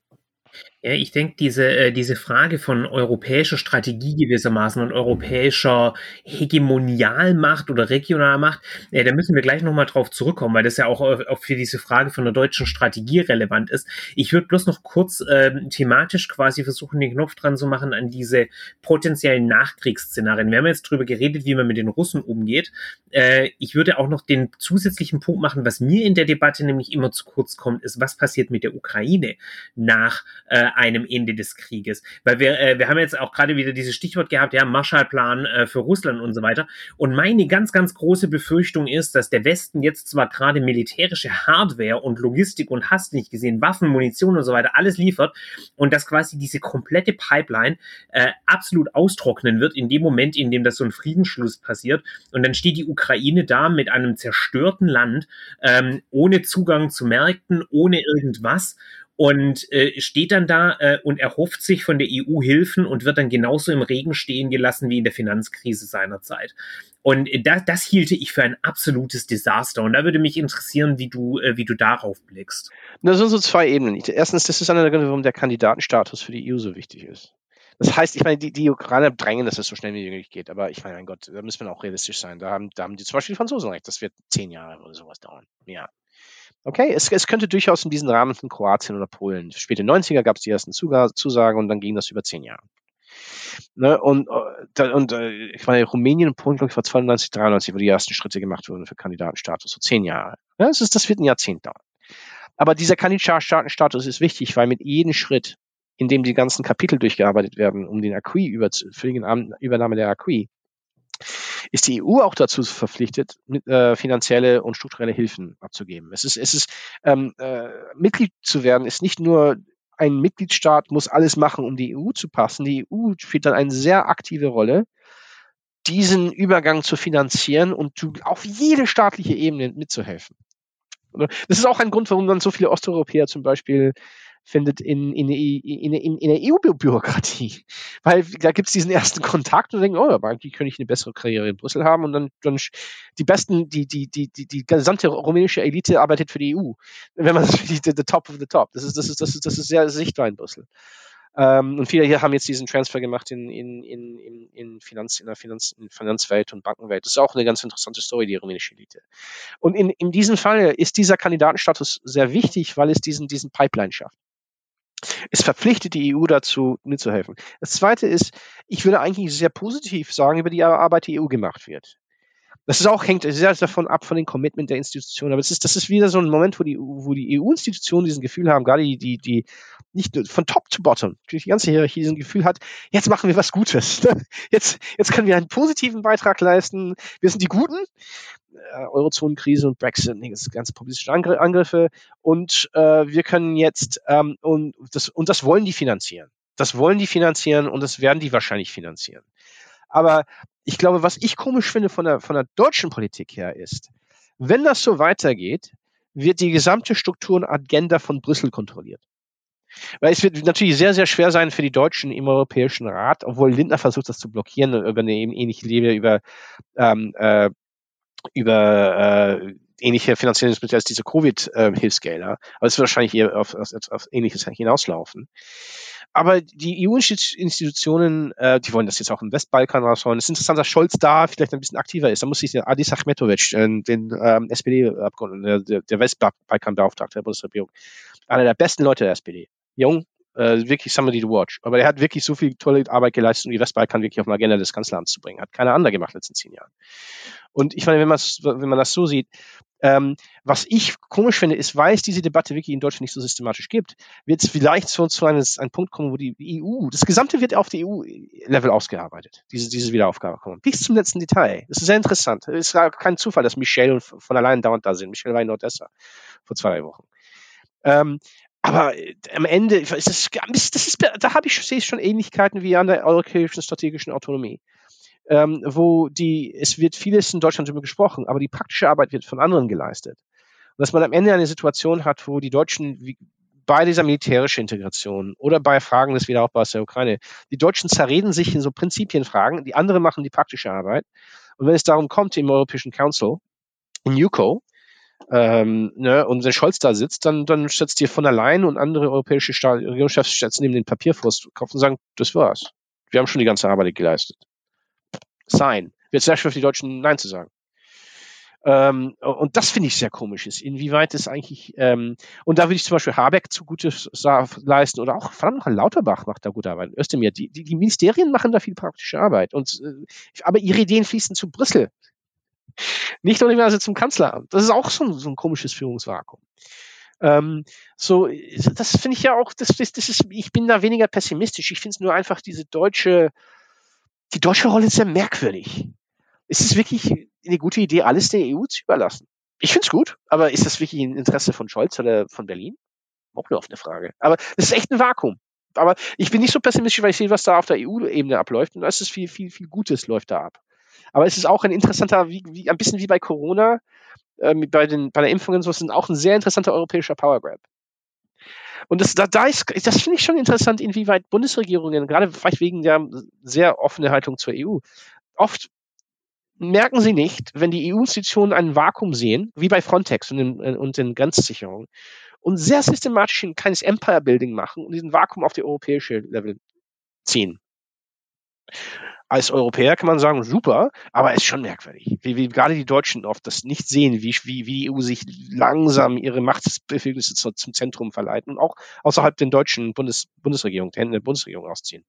Ja, ich denke, diese, äh, diese Frage von europäischer Strategie gewissermaßen und europäischer Hegemonialmacht oder Regionalmacht, äh, da müssen wir gleich nochmal drauf zurückkommen, weil das ja auch, äh, auch für diese Frage von der deutschen Strategie relevant ist. Ich würde bloß noch kurz äh, thematisch quasi versuchen, den Knopf dran zu machen an diese potenziellen Nachkriegsszenarien. Wir haben jetzt drüber geredet, wie man mit den Russen umgeht. Äh, ich würde auch noch den zusätzlichen Punkt machen, was mir in der Debatte nämlich immer zu kurz kommt, ist, was passiert mit der Ukraine nach äh, einem Ende des Krieges. Weil wir, äh, wir haben jetzt auch gerade wieder dieses Stichwort gehabt, ja, Marshallplan äh, für Russland und so weiter. Und meine ganz, ganz große Befürchtung ist, dass der Westen jetzt zwar gerade militärische Hardware und Logistik und hast nicht gesehen, Waffen, Munition und so weiter, alles liefert und dass quasi diese komplette Pipeline äh, absolut austrocknen wird in dem Moment, in dem das so ein Friedensschluss passiert. Und dann steht die Ukraine da mit einem zerstörten Land, ähm, ohne Zugang zu Märkten, ohne irgendwas und äh, steht dann da äh, und erhofft sich von der EU Hilfen und wird dann genauso im Regen stehen gelassen wie in der Finanzkrise seinerzeit. Und äh, das, das hielte ich für ein absolutes Desaster. Und da würde mich interessieren, wie du, äh, wie du darauf blickst. Das sind so zwei Ebenen. Erstens, das ist einer der Gründe, warum der Kandidatenstatus für die EU so wichtig ist. Das heißt, ich meine, die, die Ukrainer drängen, dass es so schnell wie möglich geht. Aber ich meine, mein Gott, da müssen wir auch realistisch sein. Da haben, da haben die zum Beispiel die Franzosen recht. Das wird zehn Jahre oder sowas dauern. Ja. Okay, es, es könnte durchaus in diesen Rahmen von Kroatien oder Polen. Späte 90er gab es die ersten Zusagen und dann ging das über zehn Jahre. Ne, und äh, und äh, ich meine, Rumänien und Polen, glaube ich, war 92, 93, wo die ersten Schritte gemacht wurden für Kandidatenstatus, so zehn Jahre. Ja, das, ist, das wird ein Jahrzehnt dauern. Aber dieser Kandidatenstatus ist wichtig, weil mit jedem Schritt, in dem die ganzen Kapitel durchgearbeitet werden, um den Acquis über, für die Übernahme der Acquis, ist die EU auch dazu verpflichtet, mit, äh, finanzielle und strukturelle Hilfen abzugeben. Es ist, es ist ähm, äh, Mitglied zu werden, ist nicht nur ein Mitgliedstaat muss alles machen, um die EU zu passen. Die EU spielt dann eine sehr aktive Rolle, diesen Übergang zu finanzieren und auf jede staatliche Ebene mitzuhelfen. Das ist auch ein Grund, warum dann so viele Osteuropäer zum Beispiel findet in, in, in, in, in der EU-Bürokratie. <laughs> Weil da gibt es diesen ersten Kontakt und denken, oh, aber eigentlich könnte ich eine bessere Karriere in Brüssel haben und dann, dann die besten, die, die, die, die, die gesamte rumänische Elite arbeitet für die EU. Wenn man <laughs> das the, the top of the top. Das ist, das ist, das ist, das ist sehr sichtbar in Brüssel. Ähm, und viele hier haben jetzt diesen Transfer gemacht in, in, in, in, in, Finanz, in der Finanz, in Finanzwelt und Bankenwelt. Das ist auch eine ganz interessante Story, die rumänische Elite. Und in, in diesem Fall ist dieser Kandidatenstatus sehr wichtig, weil es diesen, diesen Pipeline schafft. Es verpflichtet die EU dazu, mitzuhelfen. Das Zweite ist, ich würde eigentlich sehr positiv sagen über die Arbeit, die EU gemacht wird. Das ist auch, hängt sehr davon ab, von dem Commitment der Institutionen. Aber das ist, das ist wieder so ein Moment, wo die, wo die EU-Institutionen diesen Gefühl haben, gerade die, die, die, nicht nur von top to bottom, die ganze Hierarchie diesen Gefühl hat, jetzt machen wir was Gutes. <laughs> Jetzt, jetzt können wir einen positiven Beitrag leisten. Wir sind die Guten äh, Eurozonenkrise und Brexit, das ganze populistische Angriffe und äh, wir können jetzt ähm, und das und das wollen die finanzieren. Das wollen die finanzieren und das werden die wahrscheinlich finanzieren. Aber ich glaube, was ich komisch finde von der von der deutschen Politik her ist, wenn das so weitergeht, wird die gesamte Struktur und Agenda von Brüssel kontrolliert. Weil es wird natürlich sehr, sehr schwer sein für die Deutschen im Europäischen Rat, obwohl Lindner versucht, das zu blockieren, über eine ähnliche Linie über ähm, äh, über äh, ähnliche Finanzierungsmittel als diese Covid-Hilfsgelder. Aber es wird wahrscheinlich eher auf, auf, auf Ähnliches hinauslaufen. Aber die EU-Institutionen, äh, die wollen das jetzt auch im Westbalkan raushauen. Es ist interessant, dass Scholz da vielleicht ein bisschen aktiver ist. Da muss sich der Adis Achmetovic, äh, den ähm, SPD-Abgeordneten, der, der Westbalkan-Beauftragte der Bundesregierung, einer der besten Leute der SPD. Jung, äh, wirklich somebody to watch. Aber er hat wirklich so viel tolle Arbeit geleistet, um die Westbalkan wirklich auf die Agenda des Kanzleramts zu bringen. Hat keiner andere gemacht in den letzten zehn Jahren. Und ich meine, wenn, wenn man das so sieht, ähm, was ich komisch finde, ist, weil es diese Debatte wirklich in Deutschland nicht so systematisch gibt, wird es vielleicht zu, zu einem, einem Punkt kommen, wo die EU, das Gesamte wird auf die EU-Level ausgearbeitet, diese, diese Wiederaufgabe kommen. Bis zum letzten Detail. Das ist sehr interessant. Es ist kein Zufall, dass Michelle von allein dauernd da sind. Michelle war in Nordessa vor zwei Wochen. Ähm, aber äh, am Ende, ist das, das ist, da habe ich sehe ich schon Ähnlichkeiten wie an der europäischen strategischen Autonomie ähm, wo die, es wird vieles in Deutschland darüber gesprochen, aber die praktische Arbeit wird von anderen geleistet. Und dass man am Ende eine Situation hat, wo die Deutschen wie, bei dieser militärischen Integration oder bei Fragen des Wiederaufbaus der Ukraine, die Deutschen zerreden sich in so Prinzipienfragen, die anderen machen die praktische Arbeit. Und wenn es darum kommt im Europäischen Council, in UCO, ähm, ne, und wenn Scholz da sitzt, dann, dann setzt ihr von allein und andere europäische Regierungschefs setzen ihm den Papier vor Kopf und sagen, das war's. Wir haben schon die ganze Arbeit geleistet sein. Wird sehr schwer für die Deutschen Nein zu sagen. Ähm, und das finde ich sehr komisch ist. Inwieweit es eigentlich, ähm, und da würde ich zum Beispiel Habeck zugute leisten oder auch verdammt noch Lauterbach macht da gute Arbeit. Özdemir, die, die, die Ministerien machen da viel praktische Arbeit. Und, äh, aber ihre Ideen fließen zu Brüssel. Nicht also zum Kanzleramt. Das ist auch so ein, so ein komisches Führungsvakuum. Ähm, so, das finde ich ja auch, das, das, das ist, ich bin da weniger pessimistisch. Ich finde es nur einfach diese deutsche, die deutsche Rolle ist sehr merkwürdig. Ist es wirklich eine gute Idee, alles der EU zu überlassen? Ich finde es gut, aber ist das wirklich ein Interesse von Scholz oder von Berlin? Auch eine offene Frage. Aber es ist echt ein Vakuum. Aber ich bin nicht so pessimistisch, weil ich sehe, was da auf der EU-Ebene abläuft. Und da ist es viel, viel, viel Gutes läuft da ab. Aber es ist auch ein interessanter, wie, wie, ein bisschen wie bei Corona, äh, bei, den, bei der Impfung und so, es ist auch ein sehr interessanter europäischer Power Grab. Und das, da, da ist, das finde ich schon interessant, inwieweit Bundesregierungen, gerade vielleicht wegen der sehr offenen Haltung zur EU, oft merken sie nicht, wenn die EU-Institutionen ein Vakuum sehen, wie bei Frontex und in, und in Grenzsicherung, und sehr systematisch ein kleines Empire-Building machen und diesen Vakuum auf die europäische Level ziehen. Als Europäer kann man sagen, super, aber ist schon merkwürdig, wie, wie gerade die Deutschen oft das nicht sehen, wie, wie, wie die EU sich langsam ihre Machtbefugnisse zum Zentrum verleiten und auch außerhalb der deutschen Bundes, Bundesregierung, der Hände der Bundesregierung ausziehen.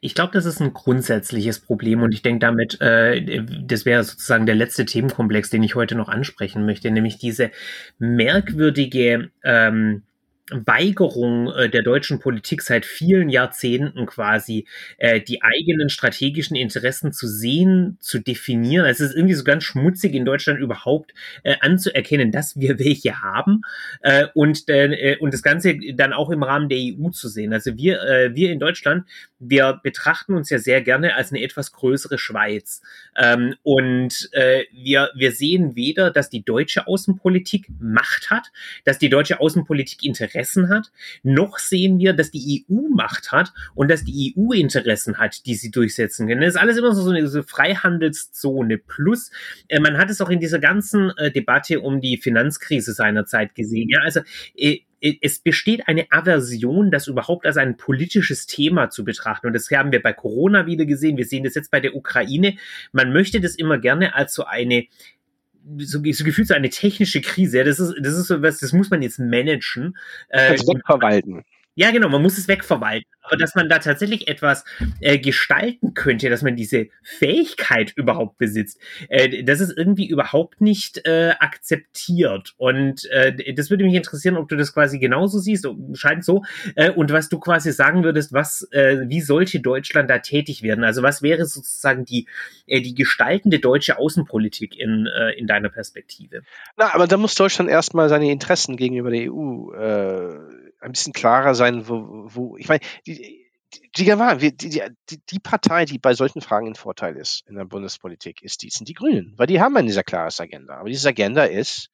Ich glaube, das ist ein grundsätzliches Problem und ich denke damit, äh, das wäre sozusagen der letzte Themenkomplex, den ich heute noch ansprechen möchte, nämlich diese merkwürdige ähm, Weigerung äh, der deutschen Politik seit vielen Jahrzehnten quasi äh, die eigenen strategischen Interessen zu sehen, zu definieren. Es ist irgendwie so ganz schmutzig in Deutschland überhaupt äh, anzuerkennen, dass wir <laughs> welche haben äh, und, äh, und das Ganze dann auch im Rahmen der EU zu sehen. Also wir, äh, wir in Deutschland, wir betrachten uns ja sehr gerne als eine etwas größere Schweiz. Ähm, und äh, wir, wir sehen weder, dass die deutsche Außenpolitik Macht hat, dass die deutsche Außenpolitik Interessen Interessen hat, noch sehen wir, dass die EU Macht hat und dass die EU Interessen hat, die sie durchsetzen können. Das ist alles immer so eine, so Freihandelszone. Plus, äh, man hat es auch in dieser ganzen äh, Debatte um die Finanzkrise seinerzeit gesehen. Ja, also äh, äh, es besteht eine Aversion, das überhaupt als ein politisches Thema zu betrachten. Und das haben wir bei Corona wieder gesehen. Wir sehen das jetzt bei der Ukraine. Man möchte das immer gerne als so eine so, so gefühlt so eine technische Krise. Das ist, das ist so was, das muss man jetzt managen. Äh, wegverwalten. Ja, genau, man muss es wegverwalten aber dass man da tatsächlich etwas äh, gestalten könnte, dass man diese Fähigkeit überhaupt besitzt, äh, das ist irgendwie überhaupt nicht äh, akzeptiert. Und äh, das würde mich interessieren, ob du das quasi genauso siehst, scheint so, äh, und was du quasi sagen würdest, was, äh, wie sollte Deutschland da tätig werden? Also was wäre sozusagen die, äh, die gestaltende deutsche Außenpolitik in, äh, in deiner Perspektive? Na, aber da muss Deutschland erstmal seine Interessen gegenüber der EU äh, ein bisschen klarer sein, wo, wo ich meine, die, die, die, die, Partei, die bei solchen Fragen ein Vorteil ist in der Bundespolitik, ist die, sind die Grünen, weil die haben eine sehr klares Agenda. Aber diese Agenda ist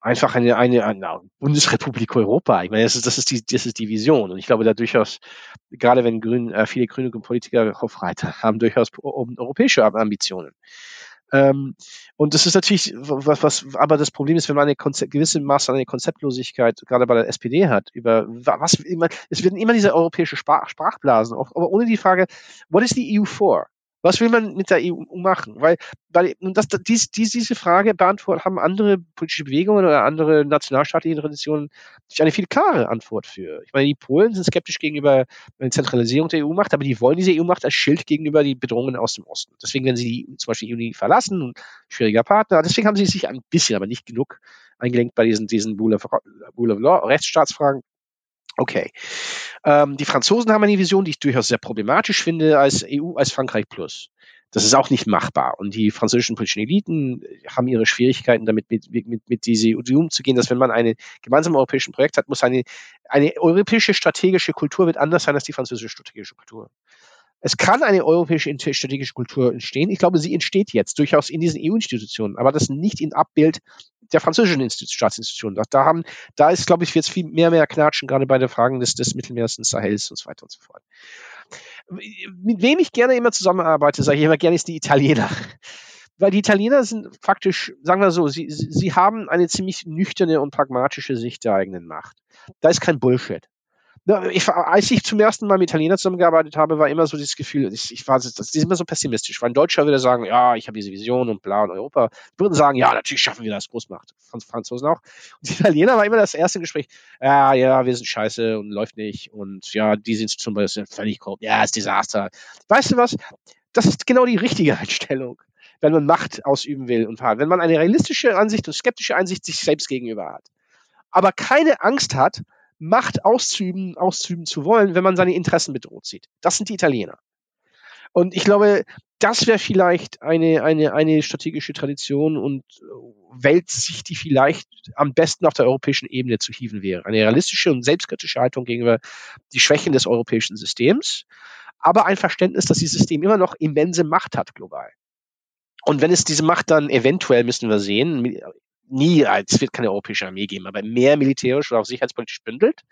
einfach eine, eine, eine Bundesrepublik Europa. Ich meine, das ist, das ist die, das ist die Vision. Und ich glaube, da durchaus, gerade wenn Grün, äh, viele grüne Politiker Hofreiter haben durchaus europäische Ambitionen. Ähm, und das ist natürlich was, was, aber das Problem ist, wenn man eine Konzept, gewisse Maß an eine Konzeptlosigkeit gerade bei der SPD hat, über was immer, es werden immer diese europäische Sprach, Sprachblasen, aber ohne die Frage, what is the EU for? Was will man mit der EU machen? Weil, weil das, dies, dies, diese Frage beantwortet haben andere politische Bewegungen oder andere nationalstaatliche Traditionen sich eine viel klare Antwort für. Ich meine, die Polen sind skeptisch gegenüber der Zentralisierung der EU-Macht, aber die wollen diese EU-Macht als Schild gegenüber die Bedrohungen aus dem Osten. Deswegen, wenn sie die, zum Beispiel die EU verlassen, schwieriger Partner, deswegen haben sie sich ein bisschen, aber nicht genug eingelenkt bei diesen, diesen Rule of Law, Rechtsstaatsfragen. Okay. Ähm, die Franzosen haben eine Vision, die ich durchaus sehr problematisch finde als EU, als Frankreich Plus. Das ist auch nicht machbar. Und die französischen politischen Eliten haben ihre Schwierigkeiten damit, mit, mit, mit dieser EU umzugehen, dass wenn man ein gemeinsames europäisches Projekt hat, muss eine, eine europäische strategische Kultur wird anders sein als die französische strategische Kultur. Es kann eine europäische strategische Kultur entstehen. Ich glaube, sie entsteht jetzt durchaus in diesen EU-Institutionen, aber das nicht in Abbild der französischen Staatsinstitutionen. Da, da, haben, da ist, glaube ich, jetzt viel mehr, mehr Knatschen, gerade bei den Fragen des, des Mittelmeers und Sahels und so weiter und so fort. Mit wem ich gerne immer zusammenarbeite, sage ich immer gerne, ist die Italiener. Weil die Italiener sind faktisch, sagen wir so, sie, sie haben eine ziemlich nüchterne und pragmatische Sicht der eigenen Macht. Da ist kein Bullshit ich, als ich zum ersten Mal mit Italienern zusammengearbeitet habe, war immer so dieses Gefühl, ich, ich war das, das ist immer so pessimistisch. Weil ein Deutscher würde sagen, ja, ich habe diese Vision und bla und Europa. Die würden sagen, ja, natürlich schaffen wir das, Großmacht. Franz, Franzosen auch. Und die Italiener war immer das erste Gespräch, ja, ja, wir sind scheiße und läuft nicht und ja, diese Institution ist völlig korrupt, ja, ist Desaster. Weißt du was? Das ist genau die richtige Einstellung wenn man Macht ausüben will und hat. Wenn man eine realistische Ansicht und skeptische Ansicht sich selbst gegenüber hat. aber keine Angst hat, Macht auszuüben, auszuüben zu wollen, wenn man seine Interessen bedroht sieht. Das sind die Italiener. Und ich glaube, das wäre vielleicht eine, eine, eine strategische Tradition und äh, Weltsicht, die vielleicht am besten auf der europäischen Ebene zu hieven wäre. Eine realistische und selbstkritische Haltung gegenüber die Schwächen des europäischen Systems, aber ein Verständnis, dass dieses System immer noch immense Macht hat global. Und wenn es diese Macht dann eventuell, müssen wir sehen, nie, es wird keine europäische Armee geben, aber mehr militärisch oder auch sicherheitspolitisch bündelt,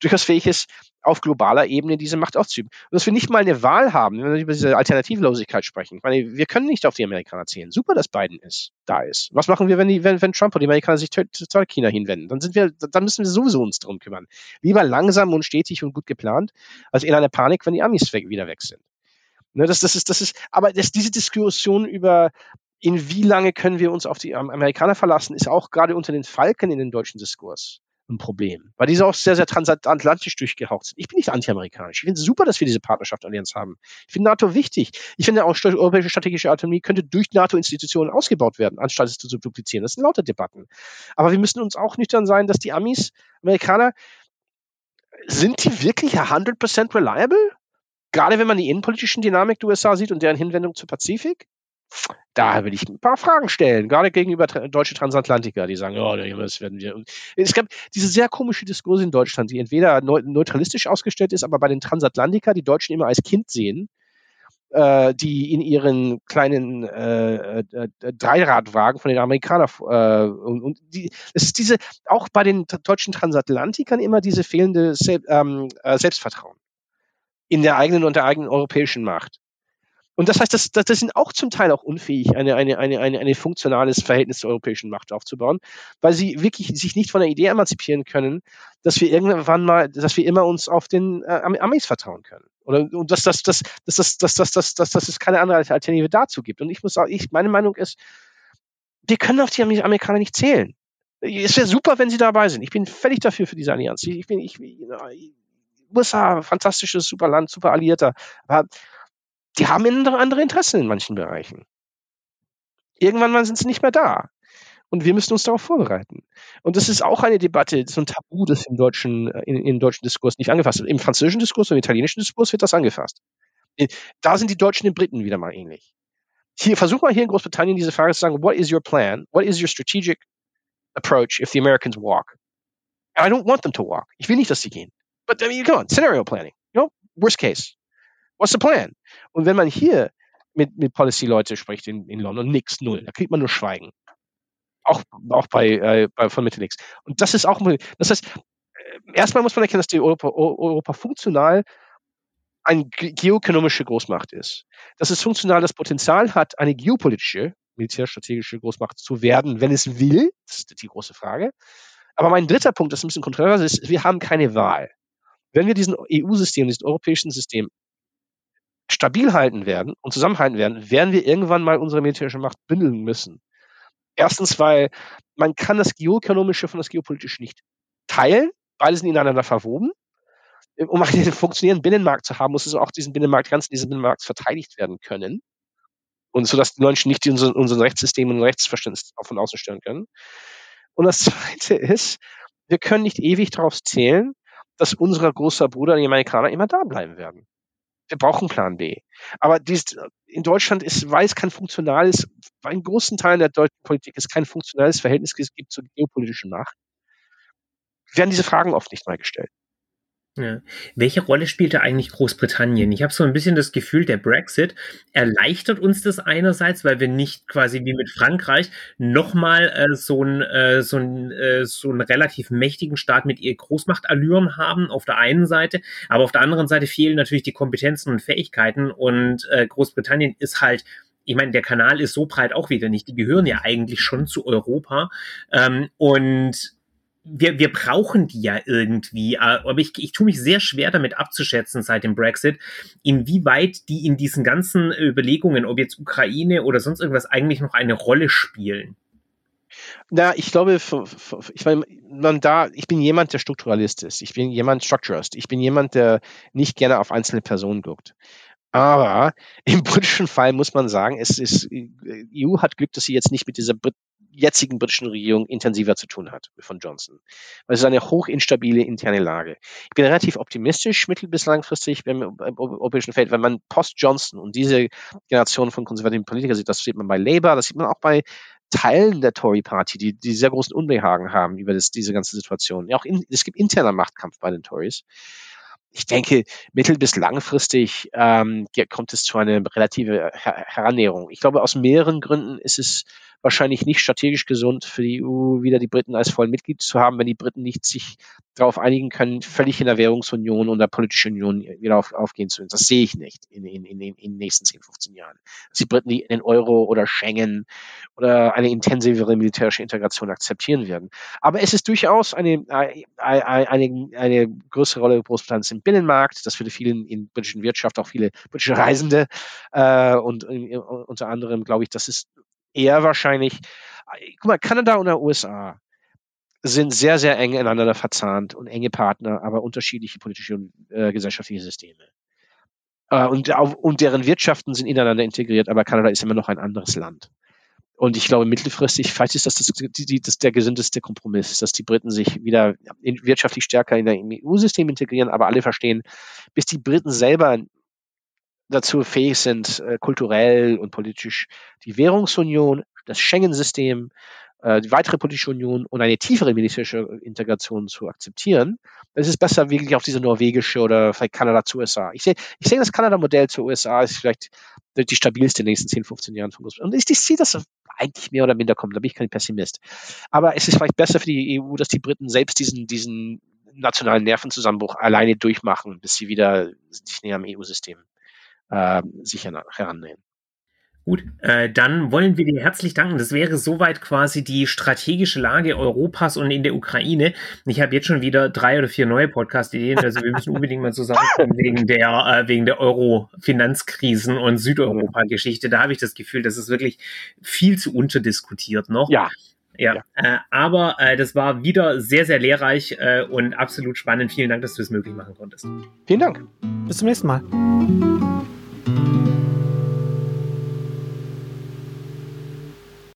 durchaus fähig ist, auf globaler Ebene diese Macht auszuüben. Und dass wir nicht mal eine Wahl haben, wenn wir über diese Alternativlosigkeit sprechen. Ich meine, wir können nicht auf die Amerikaner zählen. Super, dass Biden ist, da ist. Was machen wir, wenn, die, wenn, wenn Trump und die Amerikaner sich zu China hinwenden? Dann sind wir, dann müssen wir sowieso uns darum kümmern. Lieber langsam und stetig und gut geplant, als in einer Panik, wenn die Amis weg, wieder weg sind. Ne, das, das ist, das ist, aber das, diese Diskussion über in wie lange können wir uns auf die Amerikaner verlassen, ist auch gerade unter den Falken in den deutschen Diskurs ein Problem, weil diese auch sehr, sehr transatlantisch durchgehaucht sind. Ich bin nicht anti-amerikanisch. Ich finde es super, dass wir diese Partnerschaft Allianz haben. Ich finde NATO wichtig. Ich finde auch europäische strategische Autonomie könnte durch NATO-Institutionen ausgebaut werden, anstatt es zu duplizieren. Das sind lauter Debatten. Aber wir müssen uns auch nüchtern sein, dass die Amis, Amerikaner, sind die wirklich 100% reliable? Gerade wenn man die innenpolitischen Dynamik der USA sieht und deren Hinwendung zu Pazifik? Da will ich ein paar Fragen stellen, gerade gegenüber deutsche Transatlantiker, die sagen, oh, das werden wir. Es gab diese sehr komische Diskurse in Deutschland, die entweder neutralistisch ausgestellt ist, aber bei den Transatlantiker die Deutschen immer als Kind sehen, äh, die in ihren kleinen äh, äh, Dreiradwagen von den Amerikanern äh, und, und die, es ist diese auch bei den deutschen Transatlantikern immer diese fehlende Sel ähm, äh, Selbstvertrauen in der eigenen und der eigenen europäischen Macht. Und das heißt, das, das, das sind auch zum Teil auch unfähig, eine, eine, eine, eine, eine funktionales Verhältnis zur europäischen Macht aufzubauen, weil sie wirklich sich nicht von der Idee emanzipieren können, dass wir irgendwann mal, dass wir immer uns auf den äh, Amis vertrauen können. Oder und dass, dass, dass, dass, dass, dass, dass, dass, dass, dass es keine andere Alternative dazu gibt. Und ich muss sagen, ich, meine Meinung ist, wir können auf die Amerikaner nicht zählen. Es wäre super, wenn sie dabei sind. Ich bin völlig dafür für diese Allianz. Ich bin, ich, USA, fantastisches, super Land, super Alliierter. Aber die haben andere, Interessen in manchen Bereichen. Irgendwann mal sind sie nicht mehr da. Und wir müssen uns darauf vorbereiten. Und das ist auch eine Debatte, so ein Tabu, das im deutschen, in, im deutschen Diskurs nicht angefasst wird. Im französischen Diskurs und im italienischen Diskurs wird das angefasst. Äh, da sind die Deutschen den Briten wieder mal ähnlich. Hier, versuch mal hier in Großbritannien diese Frage zu sagen, what is your plan? What is your strategic approach if the Americans walk? I don't want them to walk. Ich will nicht, dass sie gehen. But I mean, come on, scenario planning. You know, worst case. What's the plan? Und wenn man hier mit, mit Policy-Leute spricht in, in London, nix, null. Da kriegt man nur Schweigen. Auch, auch bei, äh, bei von Mitte nix. Und das ist auch, das heißt, äh, erstmal muss man erkennen, dass die Europa, Europa funktional eine geoökonomische Großmacht ist. Dass es funktional das Potenzial hat, eine geopolitische, militärstrategische Großmacht zu werden, wenn es will. Das ist die große Frage. Aber mein dritter Punkt, das ein bisschen kontrovers ist, wir haben keine Wahl. Wenn wir diesen EU-System, diesen europäischen System stabil halten werden und zusammenhalten werden, werden wir irgendwann mal unsere militärische Macht bündeln müssen. Erstens, weil man kann das Geoökonomische von das Geopolitische nicht teilen. Beide sind ineinander verwoben. Um einen <laughs> funktionierenden Binnenmarkt zu haben, muss es auch diesen Binnenmarkt, Grenzen dieses Binnenmarkts verteidigt werden können. Und so, dass die Menschen nicht unseren, unseren Rechtssystem und Rechtsverständnis auch von außen stellen können. Und das <laughs> Zweite ist, wir können nicht ewig darauf zählen, dass unser großer Bruder, die Amerikaner, immer da bleiben werden wir brauchen Plan B. Aber dies, in Deutschland ist, weil es kein funktionales, bei einem großen Teil der deutschen Politik es kein funktionales Verhältnis gibt zur geopolitischen Macht, werden diese Fragen oft nicht mal gestellt. Ja. Welche Rolle spielt da eigentlich Großbritannien? Ich habe so ein bisschen das Gefühl, der Brexit erleichtert uns das einerseits, weil wir nicht quasi wie mit Frankreich nochmal äh, so, ein, äh, so, äh, so einen relativ mächtigen Staat mit ihr Großmachtallüren haben, auf der einen Seite, aber auf der anderen Seite fehlen natürlich die Kompetenzen und Fähigkeiten und äh, Großbritannien ist halt ich meine, der Kanal ist so breit auch wieder nicht. Die gehören ja eigentlich schon zu Europa. Ähm, und wir, wir brauchen die ja irgendwie, äh, aber ich, ich tue mich sehr schwer damit abzuschätzen seit dem Brexit, inwieweit die in diesen ganzen Überlegungen, ob jetzt Ukraine oder sonst irgendwas, eigentlich noch eine Rolle spielen. Na, ich glaube, ich meine, da, ich bin jemand, der Strukturalist ist. Ich bin jemand Structurist. Ich bin jemand, der nicht gerne auf einzelne Personen guckt. Aber <laughs> im britischen Fall muss man sagen, es ist, EU hat Glück, dass sie jetzt nicht mit dieser Brit jetzigen britischen Regierung intensiver zu tun hat, von Johnson. Es ist eine hochinstabile interne Lage. Ich bin relativ optimistisch mittel- bis langfristig beim europäischen Feld, wenn man post-Johnson und diese Generation von konservativen Politikern sieht, das sieht man bei Labour, das sieht man auch bei Teilen der Tory Party, die, die sehr großen Unbehagen haben über das, diese ganze Situation. Ja, auch in, es gibt interner Machtkampf bei den Tories ich denke, mittel- bis langfristig ähm, kommt es zu einer relative Her Herannäherung. Ich glaube, aus mehreren Gründen ist es wahrscheinlich nicht strategisch gesund für die EU, wieder die Briten als vollen Mitglied zu haben, wenn die Briten nicht sich darauf einigen können, völlig in der Währungsunion und der politischen Union wieder auf, aufgehen zu können. Das sehe ich nicht in, in, in, in den nächsten 10, 15 Jahren. Dass die Briten den Euro oder Schengen oder eine intensivere militärische Integration akzeptieren werden. Aber es ist durchaus eine, eine, eine, eine größere Rolle Großbritanniens im Binnenmarkt. Das würde vielen in britischen Wirtschaft, auch viele britische Reisende äh, und äh, unter anderem glaube ich, das ist eher wahrscheinlich, guck mal, Kanada und der USA sind sehr, sehr eng ineinander verzahnt und enge Partner, aber unterschiedliche politische und äh, gesellschaftliche Systeme. Äh, und, und deren Wirtschaften sind ineinander integriert, aber Kanada ist immer noch ein anderes Land. Und ich glaube, mittelfristig, vielleicht ist das, das, die, das der gesündeste Kompromiss, dass die Briten sich wieder in, wirtschaftlich stärker in der EU-System integrieren, aber alle verstehen, bis die Briten selber dazu fähig sind, äh, kulturell und politisch die Währungsunion, das Schengen-System, äh, die weitere politische Union und eine tiefere militärische Integration zu akzeptieren, dann ist es besser, wirklich auf diese norwegische oder vielleicht Kanada zu USA. Ich sehe, ich sehe das Kanada-Modell zu USA ist vielleicht die stabilste in den nächsten 10, 15 Jahren von Großbritannien. Und ich, ich sehe das eigentlich mehr oder minder kommen, da bin ich kein Pessimist. Aber es ist vielleicht besser für die EU, dass die Briten selbst diesen, diesen nationalen Nervenzusammenbruch alleine durchmachen, bis sie wieder sich näher am EU-System äh, sich herannähen. Gut, äh, dann wollen wir dir herzlich danken. Das wäre soweit quasi die strategische Lage Europas und in der Ukraine. Ich habe jetzt schon wieder drei oder vier neue Podcast-Ideen, also wir müssen unbedingt mal zusammenkommen wegen der, äh, wegen der Euro-Finanzkrisen und Südeuropa-Geschichte. Da habe ich das Gefühl, das ist wirklich viel zu unterdiskutiert noch. Ja. Ja, ja. Äh, aber äh, das war wieder sehr, sehr lehrreich äh, und absolut spannend. Vielen Dank, dass du es möglich machen konntest. Vielen Dank. Bis zum nächsten Mal. Música